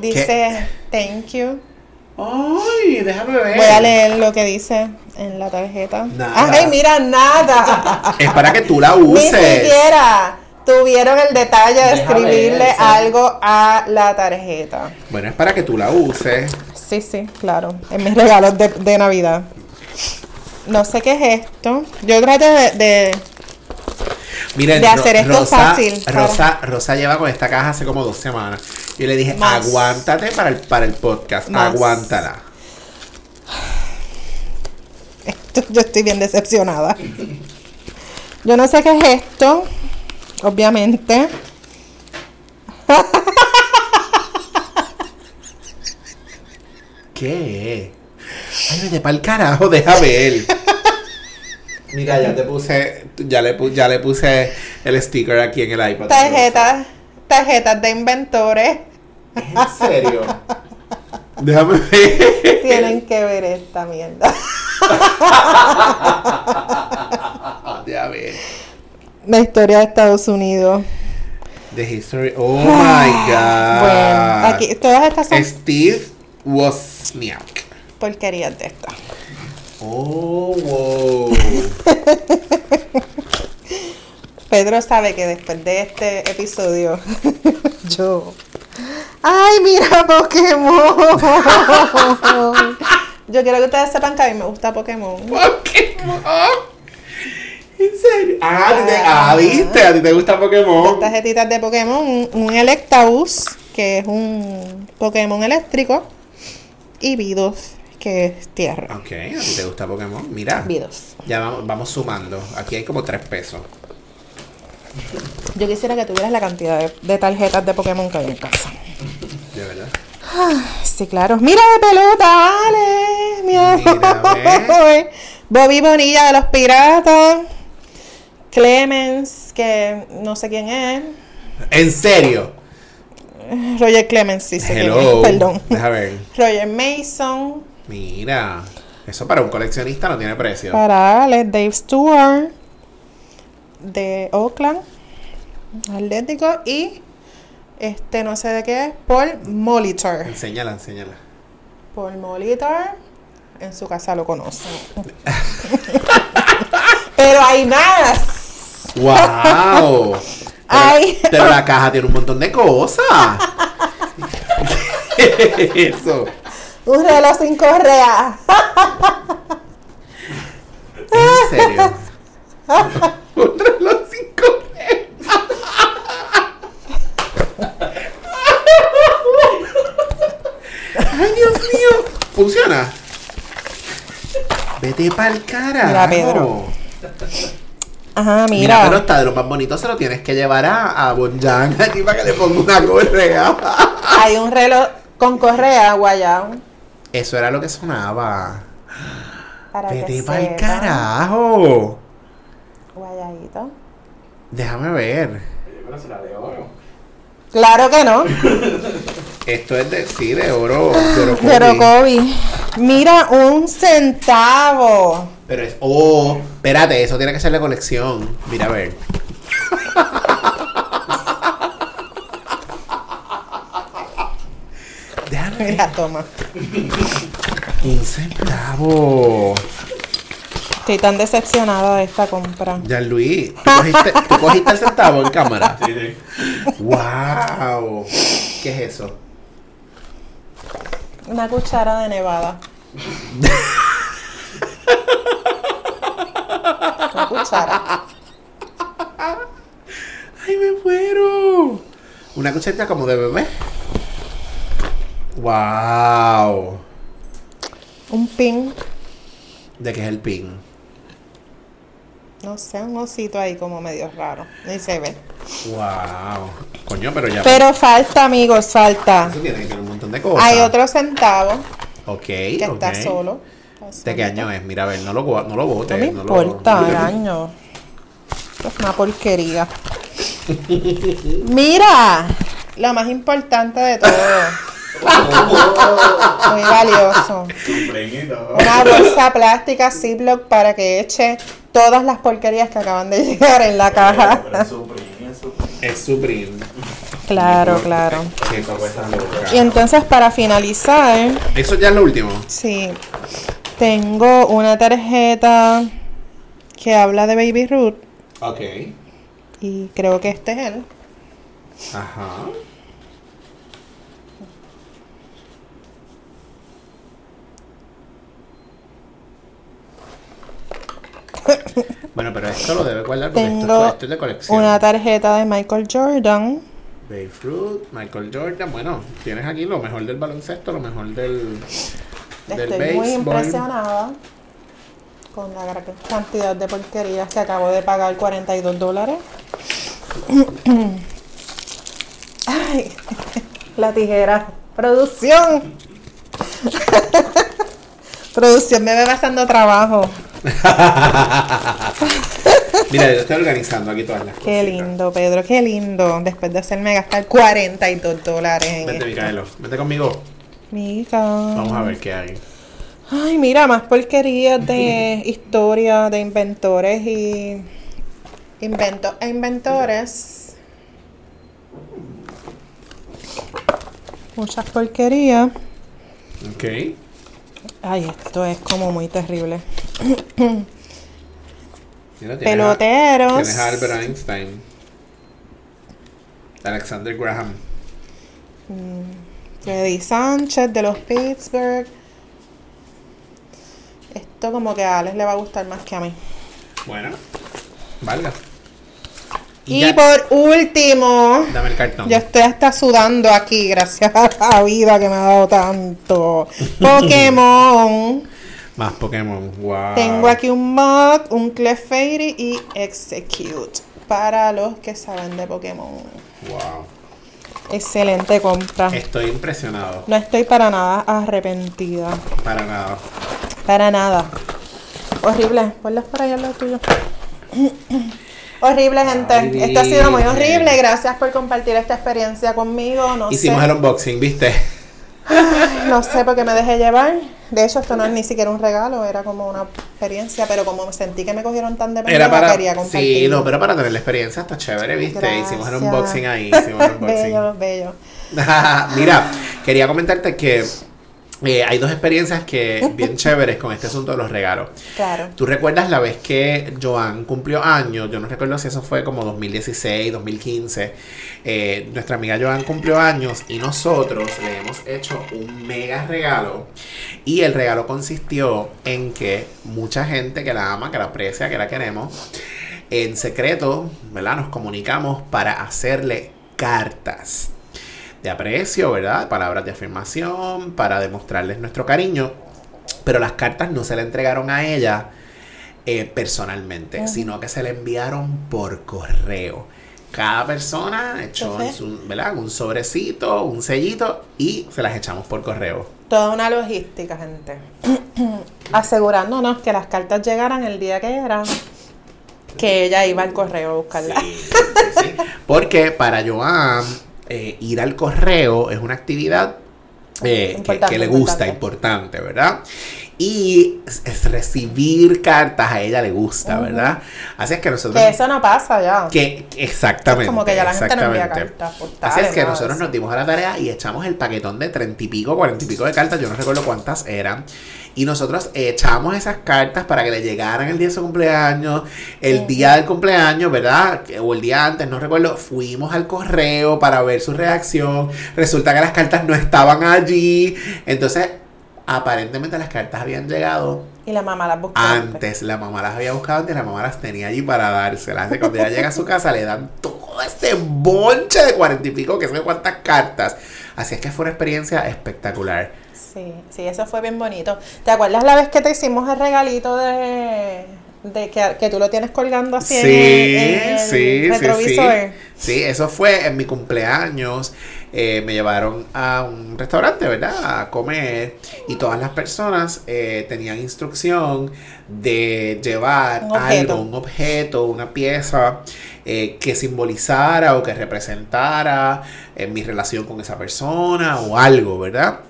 Dice thank you. Ay, déjame ver. Voy a leer lo que dice en la tarjeta. Nada. Ay, mira, nada. Es para que tú la Ni uses. siquiera tuvieron el detalle de Déjame escribirle algo a la tarjeta. Bueno, es para que tú la uses. Sí, sí, claro. En mis regalos de, de Navidad. No sé qué es esto. Yo traté de, de- Miren, De hacer esto Rosa, fácil, Rosa, Rosa lleva con esta caja hace como dos semanas. Yo le dije, Más. aguántate para el, para el podcast. Más. Aguántala. esto- yo estoy bien decepcionada. Yo no sé qué es esto. Obviamente. ¿Qué? Ay, vete pa'l carajo, deja ver. Mira, ya te puse, ya le, ya le puse el sticker aquí en el iPad. Tarjetas. Tarjetas de inventores. ¿En serio? (laughs) Déjame ver. Tienen que ver esta mierda. (laughs) Déjame ver. La historia de Estados Unidos. The history. Oh my god. Ah, Bueno, aquí todas estas son Steve Wozniak. porquerías de estas. Oh, wow. (laughs) Pedro sabe que después de este episodio, (laughs) yo. ¡Ay, mira Pokémon! (laughs) Yo quiero que ustedes sepan que a mí me gusta Pokémon. Pokémon. ¿En serio? Ah, a ti te- ah, viste, a ti te gusta Pokémon. Tarjetitas de Pokémon, un, un Electabuzz, que es un Pokémon eléctrico, y Bidoof, que es tierra. Ok, a ti te gusta Pokémon. Mira, Bidoof. ya vamos, vamos sumando. Aquí hay como tres pesos. Yo quisiera que tuvieras la cantidad de, de tarjetas de Pokémon que hay en casa. De verdad. Sí, claro. Mira de pelota, vale. Mira. Mira, (laughs) Bobby Bonilla de los Piratas. Clemens, que no sé quién es. ¿En serio? Roger Clemens, sí sé quién Hello. es. Perdón. Deja ver. (laughs) Roger Mason. Mira. Eso para un coleccionista no tiene precio. Para Alex, Dave Stewart. De Oakland. Atlético. Y este no sé de qué es. Paul Molitor. Enséñala, enséñala. Paul Molitor. En su casa lo conocen. (laughs) Pero hay más. ¡Wow! (laughs) Pero, Ay. pero la caja tiene un montón de cosas. ¿Qué es (laughs) eso? Un reloj sin correa. ¿En serio? Reloj sin correa. Ay, Dios mío. ¿Funciona? Vete pa'l carajo. Mira, Pedro. Ajá, Mira, mira. pero está de lo más bonito, se lo tienes que llevar a, a Bonjan (laughs) aquí para que le ponga una correa. Hay un reloj con correa guayao. Eso era lo que sonaba. Para que Vete pa'l carajo. Guayadito. Déjame ver. Pero será de oro. Claro que no. (laughs) Esto es de, sí, de oro. De oro Pero (laughs) Kobe. Mira, un centavo. Pero es. Oh, espérate, eso tiene que ser de colección. Mira, a ver. (laughs) Déjame ver. Mira, toma. Un centavo. Estoy tan decepcionada de esta compra. Ya, Luis, ¿tú cogiste, tú cogiste el centavo en cámara. Sí, sí. ¡Wow! ¿Qué es eso? Una cuchara de nevada. Una cuchara. ¡Ay, me muero! Una cucharita como de bebé. ¡Wow! Un pin. ¿De qué es el pin? No sé, un osito ahí como medio raro. Ni se ve. ¡Wow! Coño, pero ya. Pero falta, amigos, falta. Eso tiene que tener un montón de cosas. Hay otro centavo Ok, que ok. está solo. ¿De qué año es? Mira, a ver, no lo, no lo botes. No me no lo- importa el (laughs) año. Esto es una porquería. (laughs) Mira, lo más importante de todo. Muy valioso. Una bolsa plástica Ziploc para que eche todas las porquerías que acaban de llegar en la caja. Es Supreme, es Supreme. Es Supreme. Claro, claro. Y entonces para finalizar, Eso ya es lo último. sí, tengo una tarjeta que habla de Baby Ruth Ok. y creo que este es él. Ajá. Bueno, pero esto lo debe guardar porque esto, Tengo esto es de colección. una tarjeta de Michael Jordan. Babe Ruth, Michael Jordan. Bueno, tienes aquí lo mejor del baloncesto, lo mejor del, del Estoy muy impresionada con la gran cantidad de porquerías que acabo de pagar 42 dólares. Ay, la tijera. Producción. (laughs) Producción me ve bastante trabajo. (laughs) Mira, yo estoy organizando aquí todas las cosas. Qué lindo, Pedro, qué lindo. Después de hacerme gastar 42 dólares en Vente. Micaelo. Vente conmigo. Mica. Vamos a ver qué hay. Ay, mira, más porquerías de (laughs) historia de inventores y invento e inventores. Muchas porquerías. Ok. Ay, esto es como muy terrible. (coughs) Mira, tienes a- Peloteros. Tienes a Albert Einstein. Alexander Graham. Freddy Sánchez de los Pittsburgh. Esto como que a Alex le va a gustar más que a mí. Bueno, valga. Y, por último, Dame el cartón. yo estoy hasta sudando aquí, gracias a la vida que me ha dado tanto. Pokémon. (laughs) Más Pokémon. Wow. Tengo aquí un Mug, un Clefairy y Execute. Para los que saben de Pokémon. Wow. Excelente compra. Estoy impresionado. No estoy para nada arrepentida. Para nada. Para nada. Horrible. Ponlas por ahí al lado tuyo. Horrible, gente. Ay, Esto ha sido muy horrible. Gracias por compartir esta experiencia conmigo. No Hicimos sé. el unboxing, ¿viste? No sé por qué me dejé llevar. De hecho, esto no es ni siquiera un regalo, era como una experiencia, pero como sentí que me cogieron tan de Era para. quería compartir. Sí, no, pero para tener la experiencia está chévere, ¿viste? Hicimos el unboxing ahí. Hicimos (laughs) unboxing. bello, bello. (laughs) Mira, quería comentarte que eh, hay dos experiencias que (laughs) bien chéveres con este asunto de los regalos. Claro. ¿Tú recuerdas la vez que Joan cumplió años? Yo no recuerdo si eso fue como 2016, 2015. Eh, nuestra amiga Joan cumplió años y nosotros le hemos hecho un mega regalo. Y el regalo consistió en que mucha gente que la ama, que la aprecia, que la queremos, en secreto, ¿verdad? Nos comunicamos para hacerle cartas de aprecio, ¿verdad? Palabras de afirmación, para demostrarles nuestro cariño. Pero las cartas no se le entregaron a ella eh, personalmente, sino que se le enviaron por correo. Cada persona echó en su, ¿verdad? un sobrecito, un sellito y se las echamos por correo. Toda una logística, gente. (clears throat) Asegurándonos que las cartas llegaran el día que era, que ella iba al correo a buscarla. Sí, sí, sí. Porque para Joan, eh, ir al correo es una actividad eh, que- le gusta, importante. importante, ¿verdad? Y es- es recibir cartas a ella le gusta. ¿verdad? Así es que nosotros... Que eso no pasa ya. Que exactamente. Como que ya la gente no envía cartas postales, Así es que nosotros nos dimos a la tarea y echamos el paquetón de treinta y pico, cuarenta y pico de cartas, yo no recuerdo cuántas eran. Y nosotros echamos esas cartas para que le llegaran el día de su cumpleaños, el día del cumpleaños, ¿verdad? O el día antes, no recuerdo. Fuimos al correo para ver su reacción. Resulta que las cartas no estaban allí. Entonces, aparentemente las cartas habían llegado Y la mamá las buscó. antes. la mamá las había buscado antes, la mamá las tenía allí para dárselas. Que cuando ella llega a su casa le dan todo este bonche de cuarenta y pico, que sé cuántas cartas. Así es que fue una experiencia espectacular. Sí, sí, eso fue bien bonito. ¿Te acuerdas la vez que te hicimos el regalito de, de que, que tú lo tienes colgando así en el- en el, sí, sí, sí. retrovisor? Sí, eso fue en mi cumpleaños. Eh, me llevaron a un restaurante, ¿verdad? A comer. Y todas las personas eh, tenían instrucción de llevar Un algo, un objeto, una pieza eh, que simbolizara o que representara eh, mi relación con esa persona o algo, ¿verdad?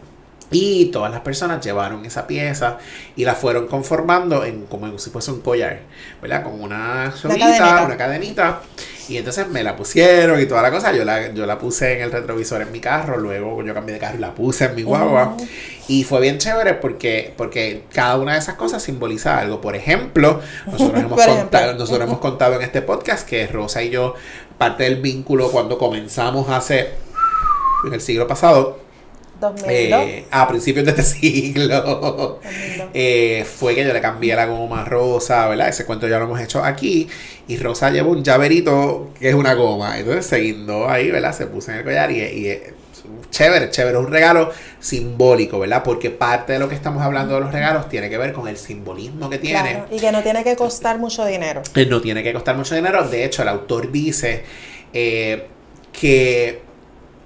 Y todas las personas llevaron esa pieza y la fueron conformando en como si fuese un collar, ¿verdad? Con una soguita, una cadenita. Y entonces me la pusieron y toda la cosa. Yo la, yo la puse en el retrovisor en mi carro. Luego yo cambié de carro y la puse en mi guagua. Y fue bien chévere porque, porque cada una de esas cosas simboliza algo. Por ejemplo, (laughs) nosotros, hemos, ejemplo. contado, nosotros hemos contado en este podcast que Rosa y yo, parte del vínculo cuando comenzamos hace, en el siglo pasado, 2002. eh, a principios de este (laughs) siglo, 2002. eh, fue que yo le cambié la goma a Rosa, ¿verdad? Ese cuento ya lo hemos hecho aquí. Y Rosa lleva un llaverito que es una goma. Entonces se guindó ahí, ¿verdad? Se puso en el collar y, y es chévere, chévere. Es un regalo simbólico, ¿verdad? Porque parte de lo que estamos hablando de los regalos tiene que ver con el simbolismo que tiene. Claro, y que no tiene que costar mucho dinero. Eh, No tiene que costar mucho dinero. De hecho, el autor dice eh, que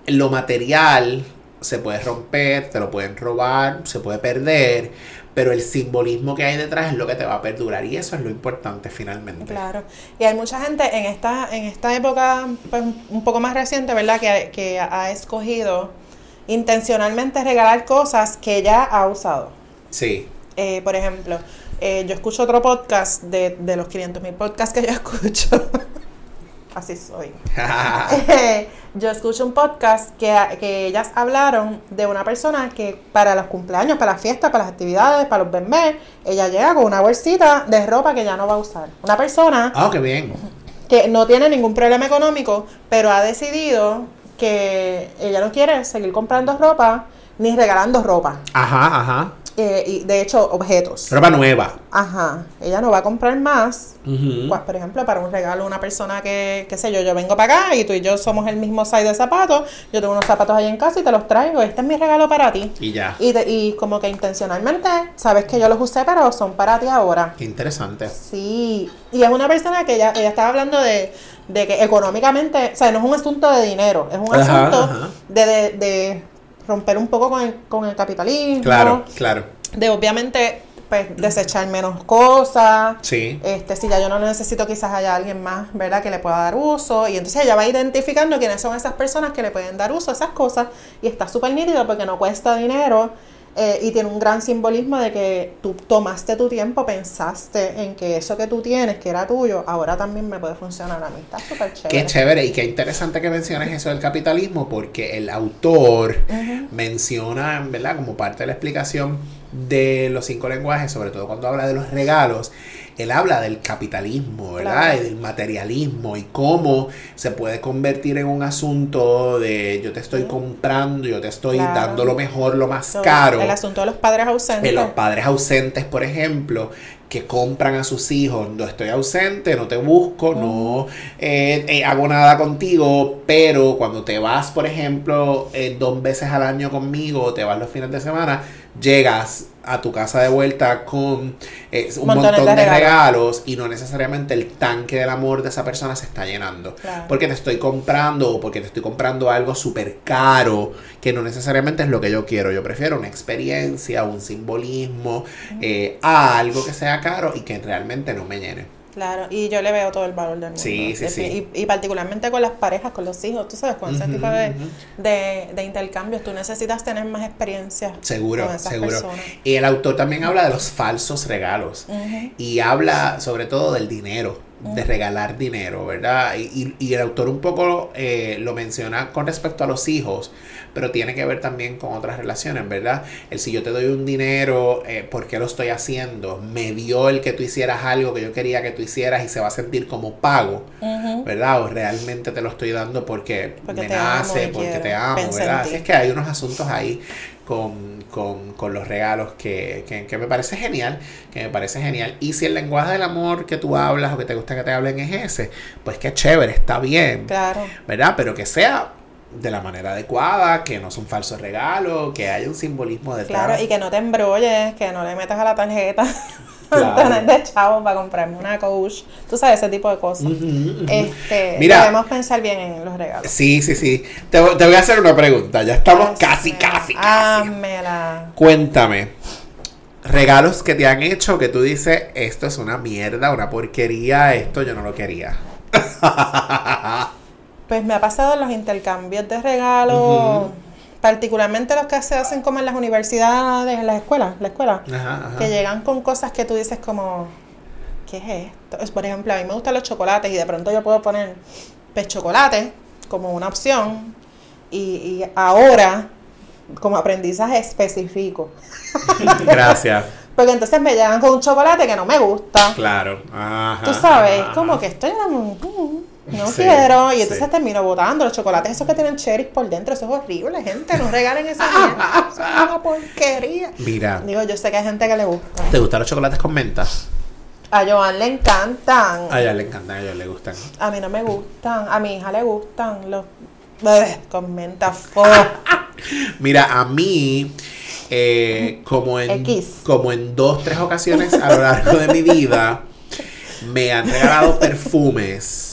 lo material se puede romper, te lo pueden robar, se puede perder, pero el simbolismo que hay detrás es lo que te va a perdurar y eso es lo importante finalmente. Claro. Y hay mucha gente en esta, en esta época pues, un poco más reciente, ¿verdad? Que, que ha escogido intencionalmente regalar cosas que ya ha usado. Sí. Eh, por ejemplo, eh, yo escucho otro podcast de, de los 500 mil podcasts que yo (laughs) escucho. Así soy. (laughs) (laughs) yo escucho un podcast que, que ellas hablaron de una persona que para los cumpleaños, para las fiestas, para las actividades, para los bebés, ella llega con una bolsita de ropa que ya no va a usar. Una persona Ah, qué bien. que no tiene ningún problema económico, pero ha decidido que ella no quiere seguir comprando ropa ni regalando ropa. Ajá, ajá. Eh, y de hecho, objetos. Ropa nueva. Ajá. Ella no va a comprar más. Pues, por ejemplo, para un regalo a una persona que, qué sé yo, yo vengo para acá y tú y yo somos el mismo size de zapatos. Yo tengo unos zapatos ahí en casa y te los traigo. Este es mi regalo para ti. Y ya. Y, te- y como que intencionalmente, sabes que yo los usé, pero son para ti ahora. Qué interesante. Sí, y es una persona que ella, ella estaba hablando de, de que económicamente, o sea, no es un asunto de dinero, es un Ajá, asunto ajá. De, de, de romper un poco con el, con el capitalismo, Claro, claro. de obviamente pues desechar menos cosas, Sí. este, si ya yo no necesito, quizás haya alguien más, ¿verdad?, que le pueda dar uso. Y entonces ella va identificando quiénes son esas personas que le pueden dar uso a esas cosas. Y está súper nítido porque no cuesta dinero. Eh, y tiene un gran simbolismo de que tú tomaste tu tiempo, pensaste en que eso que tú tienes, que era tuyo, ahora también me puede funcionar a mí. Está súper chévere. Qué chévere y qué interesante que menciones eso del capitalismo porque el autor menciona, ¿verdad? Como parte de la explicación de los cinco lenguajes, sobre todo cuando habla de los regalos, él habla del capitalismo, ¿verdad? Claro. Y del materialismo y cómo se puede convertir en un asunto de yo te estoy comprando, yo te estoy Claro. dando lo mejor, lo más So, caro. El asunto de los padres ausentes. De los padres ausentes, por ejemplo, que compran a sus hijos, no estoy ausente, no te busco, no eh, eh, hago nada contigo, pero cuando te vas, por ejemplo, eh, dos veces al año conmigo, te vas los fines de semana, llegas a tu casa de vuelta con eh, un Montones montón de de, regalos. regalos y no necesariamente el tanque del amor de esa persona se está llenando. Claro. Porque te estoy comprando o porque te estoy comprando algo súper caro que no necesariamente es lo que yo quiero. Yo prefiero una experiencia, un simbolismo, eh, a algo que sea caro y que realmente no me llene. Claro, y yo le veo todo el valor del mundo. Sí, sí, sí. Y, y particularmente con las parejas, con los hijos, tú sabes, con ese tipo de, de, de intercambios, tú necesitas tener más experiencia Seguro, con esas seguro. personas. Y el autor también habla de los falsos regalos. Y habla sobre todo del dinero, de regalar dinero, ¿verdad? Y, y- y el autor un poco eh, lo menciona con respecto a los hijos, pero tiene que ver también con otras relaciones, ¿verdad? El si yo te doy un dinero, eh, ¿por qué lo estoy haciendo? Me dio el que tú hicieras algo que yo quería que tú hicieras y se va a sentir como pago. ¿verdad? O realmente te lo estoy dando porque, Porque me nace, porque quiero, te amo, pensé ¿verdad? Así es que hay unos asuntos ahí con, con, con los regalos que, que, que me parece genial, que me parece genial. Y si el lenguaje del amor que tú hablas o que te gusta que te hablen es ese, pues qué chévere, está bien, Claro. ¿verdad? Pero que sea de la manera adecuada, que no es un falso regalo, que haya un simbolismo detrás. Claro, y que no te embrolles, que no le metas a la tarjeta (laughs) Claro. (laughs) de chavo para comprarme una coach. Tú sabes, ese tipo de cosas. Ujú. Este, Mira. debemos pensar bien en los regalos. Sí, sí, sí. Te, te voy a hacer una pregunta. Ya estamos casi, casi, casi. Cuéntame. Regalos que te han hecho que tú dices, esto es una mierda, una porquería, esto yo no lo quería. (laughs) Pues me ha pasado en los intercambios de regalos. Particularmente los que se hacen como en las universidades, en las escuelas, la escuela, Ajá, ajá. que llegan con cosas que tú dices como, ¿qué es esto? Es, por ejemplo, a mí me gustan los chocolates y de pronto yo puedo poner pues chocolate como una opción y, y ahora como aprendizaje específico. (laughs) Gracias. Porque entonces me llegan con un chocolate que no me gusta. Claro. Ajá, Tú sabes, como que estoy como, "Mm, no Sí, quiero. Y entonces sí. termino botando los chocolates, esos que tienen cherries por dentro. Eso es horrible, gente. No regalen esa mierda. Eso es una (laughs) porquería. Mira, Digo, yo sé que hay gente que le gusta. ¿te gustan los chocolates con menta? A Joan le encantan. A ella le encantan, a ella le gustan. A mí no me gustan. A mi hija le gustan los con menta fo. (laughs) Mira, a mí, eh, como, en, X. como en dos, tres ocasiones a lo largo de mi vida, me han regalado perfumes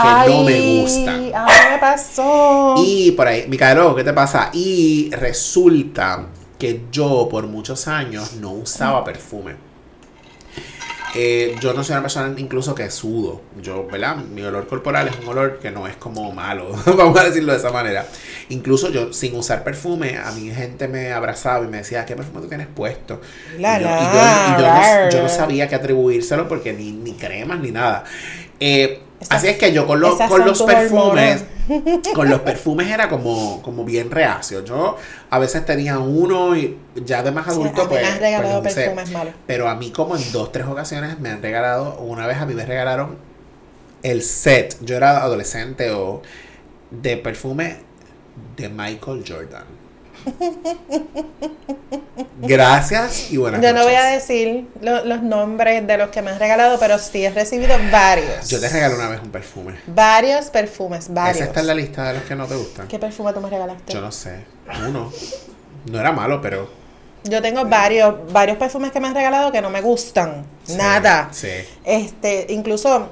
que no me gustan. A mí me pasó. Y por ahí, Micaelo, ¿qué te pasa? Y resulta que yo por muchos años no usaba perfume. Eh, yo no soy una persona incluso que sudo. Yo, ¿verdad? Mi olor corporal es un olor que no es como malo, (laughs) vamos a decirlo de esa manera. Incluso yo, sin usar perfume, a mi gente me abrazaba y me decía, ¿qué perfume tú tienes puesto? La, y yo, y la, yo- y yo no, yo no rar. sabía qué atribuírselo porque ni, ni cremas ni nada. Eh, Esas- así es que yo con, los con los perfumes, (laughs) con los perfumes era como, como bien reacio. Yo a veces tenía uno y ya de más adulto pues, me han regalado pues, sé. perfumes malos. Pero a mí como en dos, tres ocasiones me han regalado, una vez a mí me regalaron el set, yo era adolescente o de perfume de Michael Jordan. Gracias y buenas Yo no voy a decir lo- los nombres de los que me han regalado, pero sí he recibido varios. Yo te regalé una vez un perfume. Varios perfumes, varios. Ese está en la lista de los que no te gustan. ¿Qué perfume tú me regalaste? Yo no sé. Uno. No era malo, pero. Yo tengo varios, varios perfumes que me han regalado que no me gustan. sí, Nada. Sí. Este, incluso,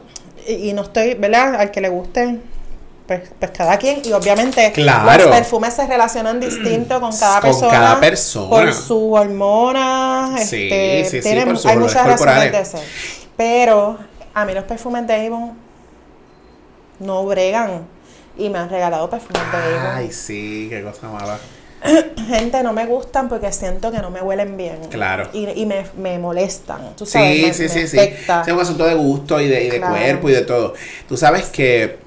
y, y no estoy, ¿verdad? Al que le guste, pues, pues cada quien. Y obviamente Claro. los perfumes se relacionan distinto con cada Con persona. cada persona. Por sus hormonas. Sí, este, sí, sí, tienen- por sus hay muchas razones de ser. Pero a mí los perfumes de Avon no bregan. Y me han regalado perfumes de Avon. Ay, sí, qué cosa mala. (clears throat) Gente, no me gustan porque siento que no me huelen bien. Claro. Y, y me, me molestan. Tú sabes, Sí, me, sí, me sí, sí. Es un asunto de gusto y de, y de Claro. cuerpo y de todo. Tú sabes que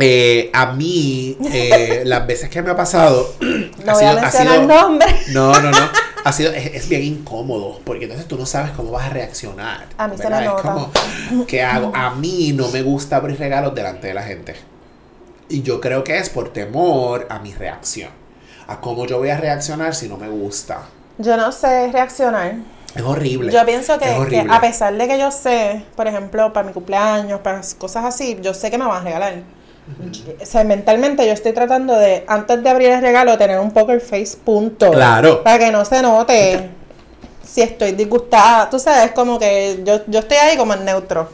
eh, a mí, eh, las veces que me ha pasado, (clears throat) No voy a mencionar sido-. No, no, no. Ha sido, es, es bien incómodo, porque entonces tú no sabes cómo vas a reaccionar. A mí se ¿verdad? me Es nota. como, ¿qué hago? A mí no me gusta abrir regalos delante de la gente. Y yo creo que es por temor a mi reacción. A cómo yo voy a reaccionar si no me gusta. Yo no sé reaccionar. Es horrible. Yo pienso que, Es que a pesar de que yo sé, por ejemplo, para mi cumpleaños, para cosas así, yo sé que me van a regalar. O sea, mentalmente yo estoy tratando de, antes de abrir el regalo, tener un poker face punto. Claro. Para que no se note si estoy disgustada. Tú sabes, como que yo, yo estoy ahí como en neutro.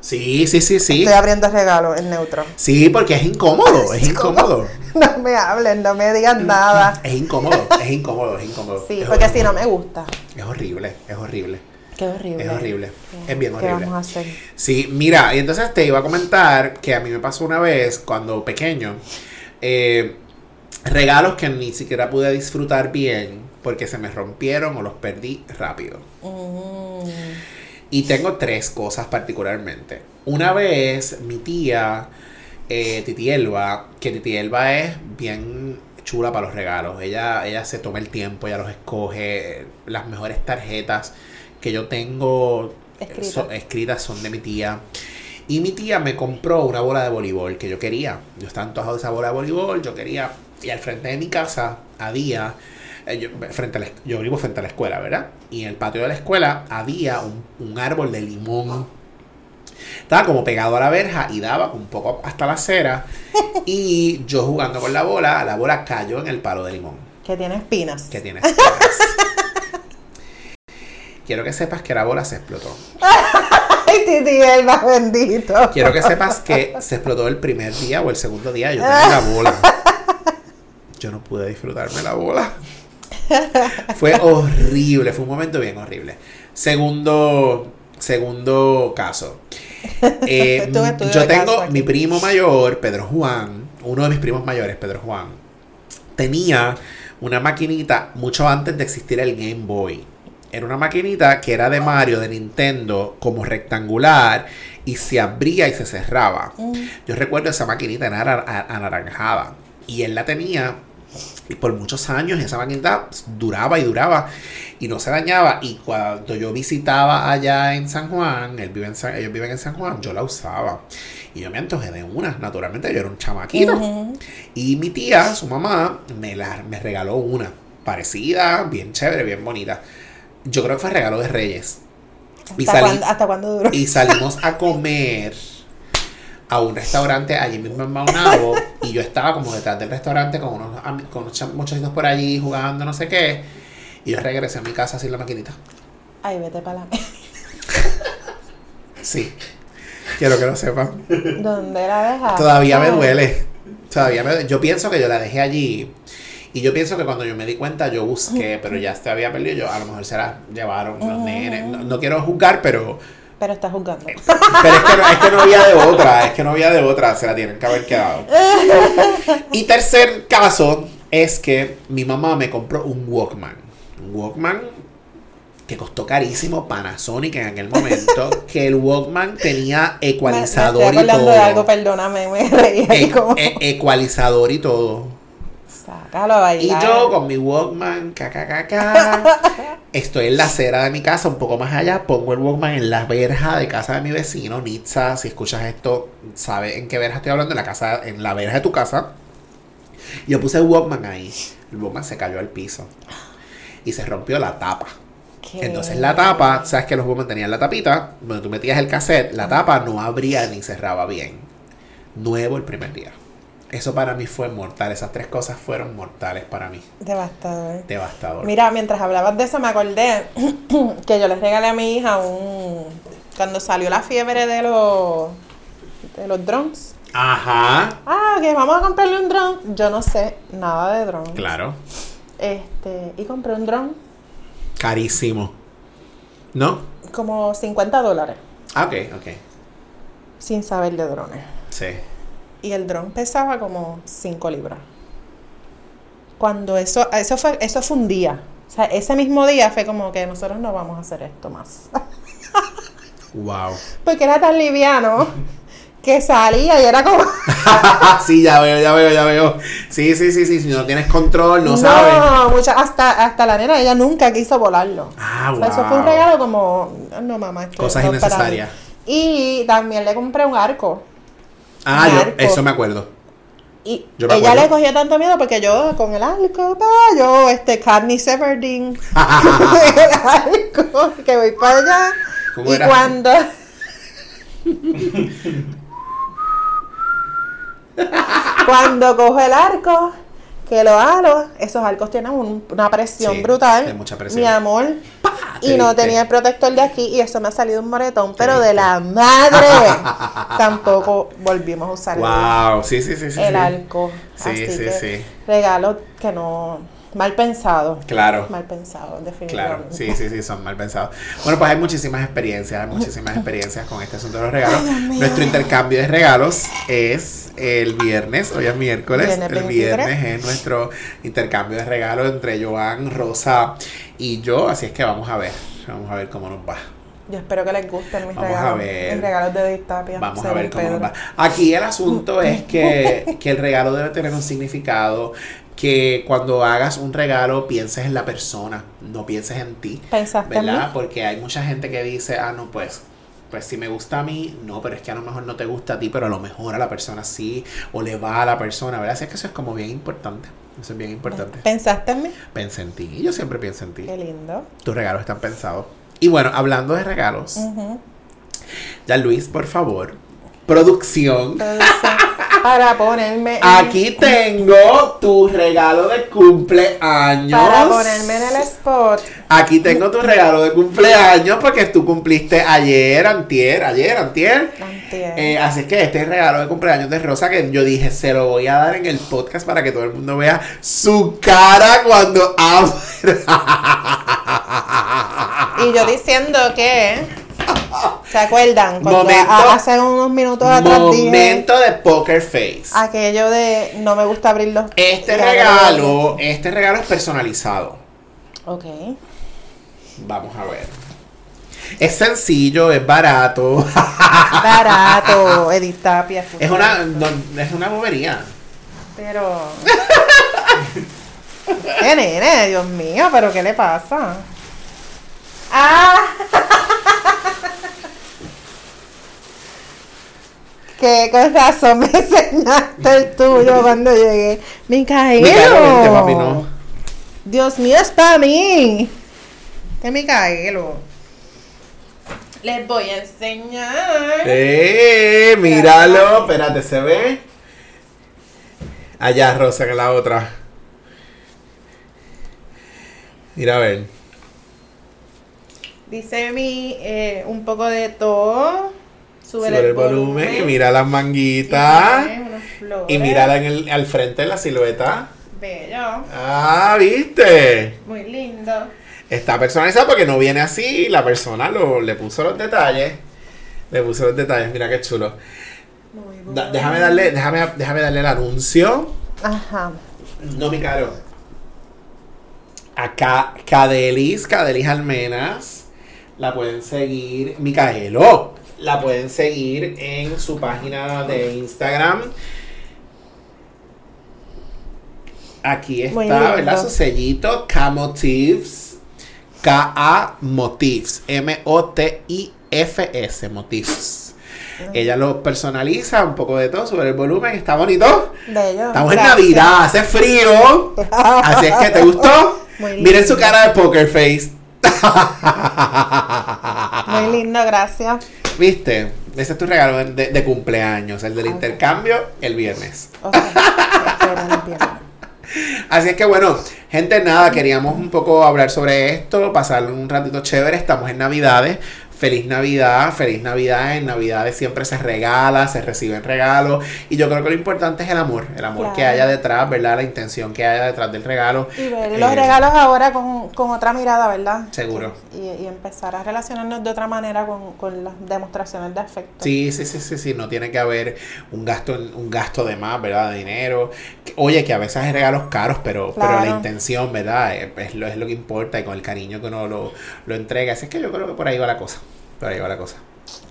Sí, sí, sí, sí. Estoy abriendo el regalo en neutro. Sí, porque es incómodo, es (laughs) incómodo. (laughs) No me hablen, no me digan nada. Es incómodo, es incómodo, es incómodo. Sí, es porque si no me gusta. Es horrible, es horrible. Qué horrible. Es horrible. Es bien ¿Qué horrible. vamos a hacer? Sí, mira, y entonces te iba a comentar que a mí me pasó una vez cuando pequeño, eh, regalos que ni siquiera pude disfrutar bien porque se me rompieron o los perdí rápido. Mm. Y tengo tres cosas particularmente. Una vez mi tía, eh, Titi Elba, que Titi Elba es bien chula para los regalos. Ella, ella se toma el tiempo, ella los escoge. Las mejores tarjetas que yo tengo Escritas. so- escritas son de mi tía. Y mi tía me compró una bola de voleibol que yo quería. Yo estaba antojado de esa bola de voleibol, yo quería. Y al frente de mi casa había. eh, yo, frente a la, yo vivo frente a la escuela, ¿verdad? Y en el patio de la escuela había un, un árbol de limón. Estaba como pegado a la verja y daba un poco hasta la acera. (laughs) Y yo jugando con la bola, la bola cayó en el palo de limón Que tiene espinas. que tiene espinas. (laughs) Quiero que sepas que la bola se explotó. (laughs) Ay, Titi Elba, bendito. Quiero que sepas que se explotó el primer día o el segundo día. Yo tenía la bola. (laughs) Yo no pude disfrutarme la bola. Fue horrible, fue un momento bien horrible. Segundo, segundo caso. (laughs) Eh, yo tengo mi primo mayor, Pedro Juan, uno de mis primos mayores, Pedro Juan. tenía una maquinita mucho antes de existir el Game Boy. Era una maquinita que era de Mario, de Nintendo, como rectangular y se abría y se cerraba. Yo recuerdo esa maquinita era anaranjada y él la tenía y por muchos años esa maquinita duraba y duraba y no se dañaba. Y cuando yo visitaba allá en San Juan, él vive en San- ellos viven en San Juan, yo la usaba. Y yo me antojé de una, naturalmente yo era un chamaquito. Y mi tía, su mamá, me, la, me regaló una parecida, bien chévere, bien bonita. Yo creo que fue regalo de Reyes. Y, ¿Hasta, salí- cuándo, ¿Hasta cuándo duró? y salimos a comer a un restaurante allí mismo en Maunabo. Y yo estaba como detrás del restaurante con unos, con unos muchachitos por allí jugando, no sé qué. Y yo regresé a mi casa sin la maquinita. Ay, vete para la... Sí. Quiero que lo sepan. ¿Dónde la dejaste? Todavía me duele. Todavía me Yo pienso que yo la dejé allí. Y yo pienso que cuando yo me di cuenta, yo busqué, pero ya se había perdido. Yo, a lo mejor se la llevaron los nenes. No, no quiero juzgar, pero. Pero estás juzgando. Pero es que, no, es que no había de otra. Es que no había de otra. Se la tienen que haber quedado. (laughs) Y tercer caso es que mi mamá me compró un Walkman. Un Walkman que costó carísimo Panasonic en aquel momento. (laughs) que el Walkman tenía Me- ecualizador me estoy y todo. de algo, perdóname, me reí ahí E- como... e- ecualizador y todo. Sácalo a Y yo con mi Walkman, ca, ca, ca, ca, (laughs) estoy en la acera de mi casa, un poco más allá, pongo el Walkman en la verja de casa de mi vecino, Nitza, si escuchas esto, sabe en qué verja estoy hablando, en la casa, en la verja de tu casa. Yo puse el Walkman ahí, el Walkman se cayó al piso y se rompió la tapa. ¿Qué? Entonces la tapa, sabes que los Walkman tenían la tapita, donde tú metías el cassette, la tapa no abría ni cerraba bien. Nuevo el primer día. Eso para mí fue mortal, esas tres cosas fueron mortales para mí. Devastador. Devastador. Mira, mientras hablabas de eso me acordé (clears throat) que yo les regalé a mi hija un... Cuando salió la fiebre de los... De los drones. Ajá. Ah, que vamos a comprarle un drone. Yo no sé nada de drones. Claro. Este, y compré un drone Carísimo. ¿No? como 50 dólares, Ah, ok, ok. sin saber de drones. Sí. Y el dron pesaba como 5 libras. Cuando eso, eso fue, eso fue un día. O sea, ese mismo día fue como que nosotros no vamos a hacer esto más. (laughs) Wow. Porque era tan liviano que salía y era como. (laughs) sí, ya veo, ya veo, ya veo. Sí, sí, sí, sí. Si no tienes control, no, sabes. No, mucha, hasta, hasta la nena, ella nunca quiso volarlo. Ah, O wow. sea, eso fue un regalo como. No, mamá, esto Cosas no es para mí". innecesarias. Y también le compré un arco. Ah, yo, eso me acuerdo. Y Yo me ella acuerdo. le cogió tanto miedo porque yo con el arco, pa, yo, este, Katniss Everdeen, (laughs) el arco, que voy para allá. ¿Cómo Y era? cuando. (laughs) cuando cojo el arco, que lo halo, esos arcos tienen un- una presión Sí, brutal. de mucha presión. Mi amor. Te Y no tenía el protector de aquí y eso me ha salido un moretón, pero de la madre. (laughs) Tampoco volvimos a usar el- Wow, sí, sí, sí, sí. el. Sí, Así sí, que sí. regalo que no. Mal pensado. Claro. Mal pensado, Claro, definitivamente. sí, sí, sí, son mal pensados. Bueno, pues hay muchísimas experiencias, hay muchísimas experiencias con este asunto de los regalos. Nuestro intercambio de regalos es el viernes, hoy es miércoles. Viernes el 23. viernes es nuestro intercambio de regalos entre Joan, Rosa y yo, así es que vamos a ver, vamos a ver cómo nos va. Yo espero que les gusten mis Vamos a regalos. ver. Mis regalos de distapia. Vamos a ver cómo nos va. Aquí el asunto es que, (laughs) que el regalo debe tener un significado, que cuando hagas un regalo pienses en la persona, no pienses en ti. ¿Pensaste en ¿verdad? mí? Porque hay mucha gente que dice, ah, no, pues, pues si me gusta a mí, no, pero es que a lo mejor no te gusta a ti, pero a lo mejor a la persona sí, o le va a la persona, ¿verdad? Así es que eso es como bien importante. Eso es bien importante. ¿Pensaste en mí? Pensa en ti. Y yo siempre pienso en ti. Qué lindo. Tus regalos están pensados. Y bueno, hablando de regalos, ya Luis, por favor, producción. Producción, (laughs) para ponerme. en- Aquí tengo tu regalo de cumpleaños. Para ponerme en el spot. Aquí tengo tu regalo de cumpleaños porque tú cumpliste ayer, antier, ayer, antier. Antier. Eh, así que este es el regalo de cumpleaños de Rosa que yo dije, se lo voy a dar en el podcast para que todo el mundo vea su cara cuando (laughs) abra. Y yo diciendo que ¿Se acuerdan? Cuando Momento- a- hace unos minutos atrás dije Momento de poker face. aquello de no me gusta abrir los Este regalo, este regalo es personalizado. Ok. Vamos a ver. Es sencillo, es barato. (laughs) Barato, Edith Tapia. es una, no, es una bobería. Pero. ¿Qué (laughs) nene? Dios mío, pero ¿qué le pasa? ¡Ah! Que con razón me (laughs) enseñaste el tuyo cuando llegué. Vente, papi, no. Dios mío, es para mí. Que Micaelo. Les voy a enseñar. ¡Eh! Míralo. Espérate, ¿se ve? Allá, Rosa, que la otra. Mira a ver. Dice mi eh, un poco de todo. Sube, Sube el volumen y mira las manguitas. Y. Y mírala en el, al frente de la silueta. Bello. Ah, ¿viste? Muy lindo. Está personalizado porque no viene así. La persona lo, le puso los detalles. Le puso los detalles. Mira qué chulo. Muy Da- bueno. déjame darle, déjame, déjame darle el anuncio. Ajá. No, mi caro. Acá, Cadelis, Cadelis Almenas. La pueden seguir. Micaelo. La pueden seguir en su página de Instagram. Aquí está. ¿verdad? Su sellito. K-Motifs. K-A Motifs. M-O-T-I-F-S. Motifs. Ella lo personaliza, un poco de todo, sube el volumen, está bonito. Bello. Estamos en. Navidad, hace frío. (laughs) Así es que, ¿te gustó? Muy Miren su cara de poker face. Muy lindo, gracias. ¿Viste? Ese es tu regalo de, de cumpleaños, el del intercambio el viernes. Ok. Esperen el viernes. Así es que bueno, gente, nada, queríamos un poco hablar sobre esto, pasar un ratito chévere, estamos en Navidades. Feliz Navidad, feliz Navidad. En Navidades siempre se regala, se reciben regalos. Y yo creo que lo importante es el amor, el amor que haya detrás, ¿verdad? La intención que haya detrás del regalo. Y ver Eh, los regalos ahora con, con otra mirada, ¿verdad? Seguro. Y, y empezar a relacionarnos de otra manera con, con las demostraciones de afecto. Sí, sí, sí, sí, sí, no tiene que haber un gasto, un gasto de más, ¿verdad? De dinero. Oye, que a veces hay regalos caros, pero, pero la intención, ¿verdad? Es, es lo, es lo que importa y con el cariño que uno lo, lo entrega. Así es que yo creo que por ahí va la cosa. Por ahí va la cosa.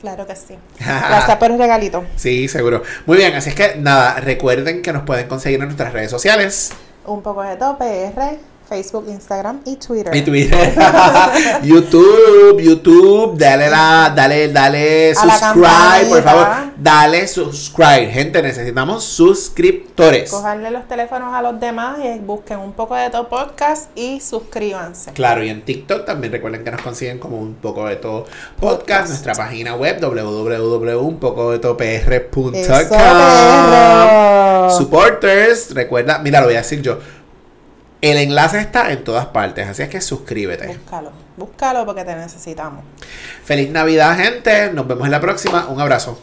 Claro que sí. Gracias por el regalito. Sí, seguro. Muy bien, así es que nada, recuerden que nos pueden conseguir en nuestras redes sociales. Un poco de todo, PR, Facebook, Instagram y Twitter. Y Twitter, (laughs) YouTube, YouTube, dale la, dale, dale A subscribe, por favor, dale subscribe, gente, necesitamos suscriptores. Cogerle los teléfonos a los demás y busquen un poco de todo podcast y suscríbanse. Claro, y en TikTok también recuerden que nos consiguen como un poco de todo podcast, Podcast. nuestra página web www.unpocodetopr.com. Supporters, recuerda, mira, lo voy a decir yo. El enlace está en todas partes, así es que suscríbete. Búscalo, búscalo porque te necesitamos. Feliz Navidad, gente. Nos vemos en la próxima. Un abrazo.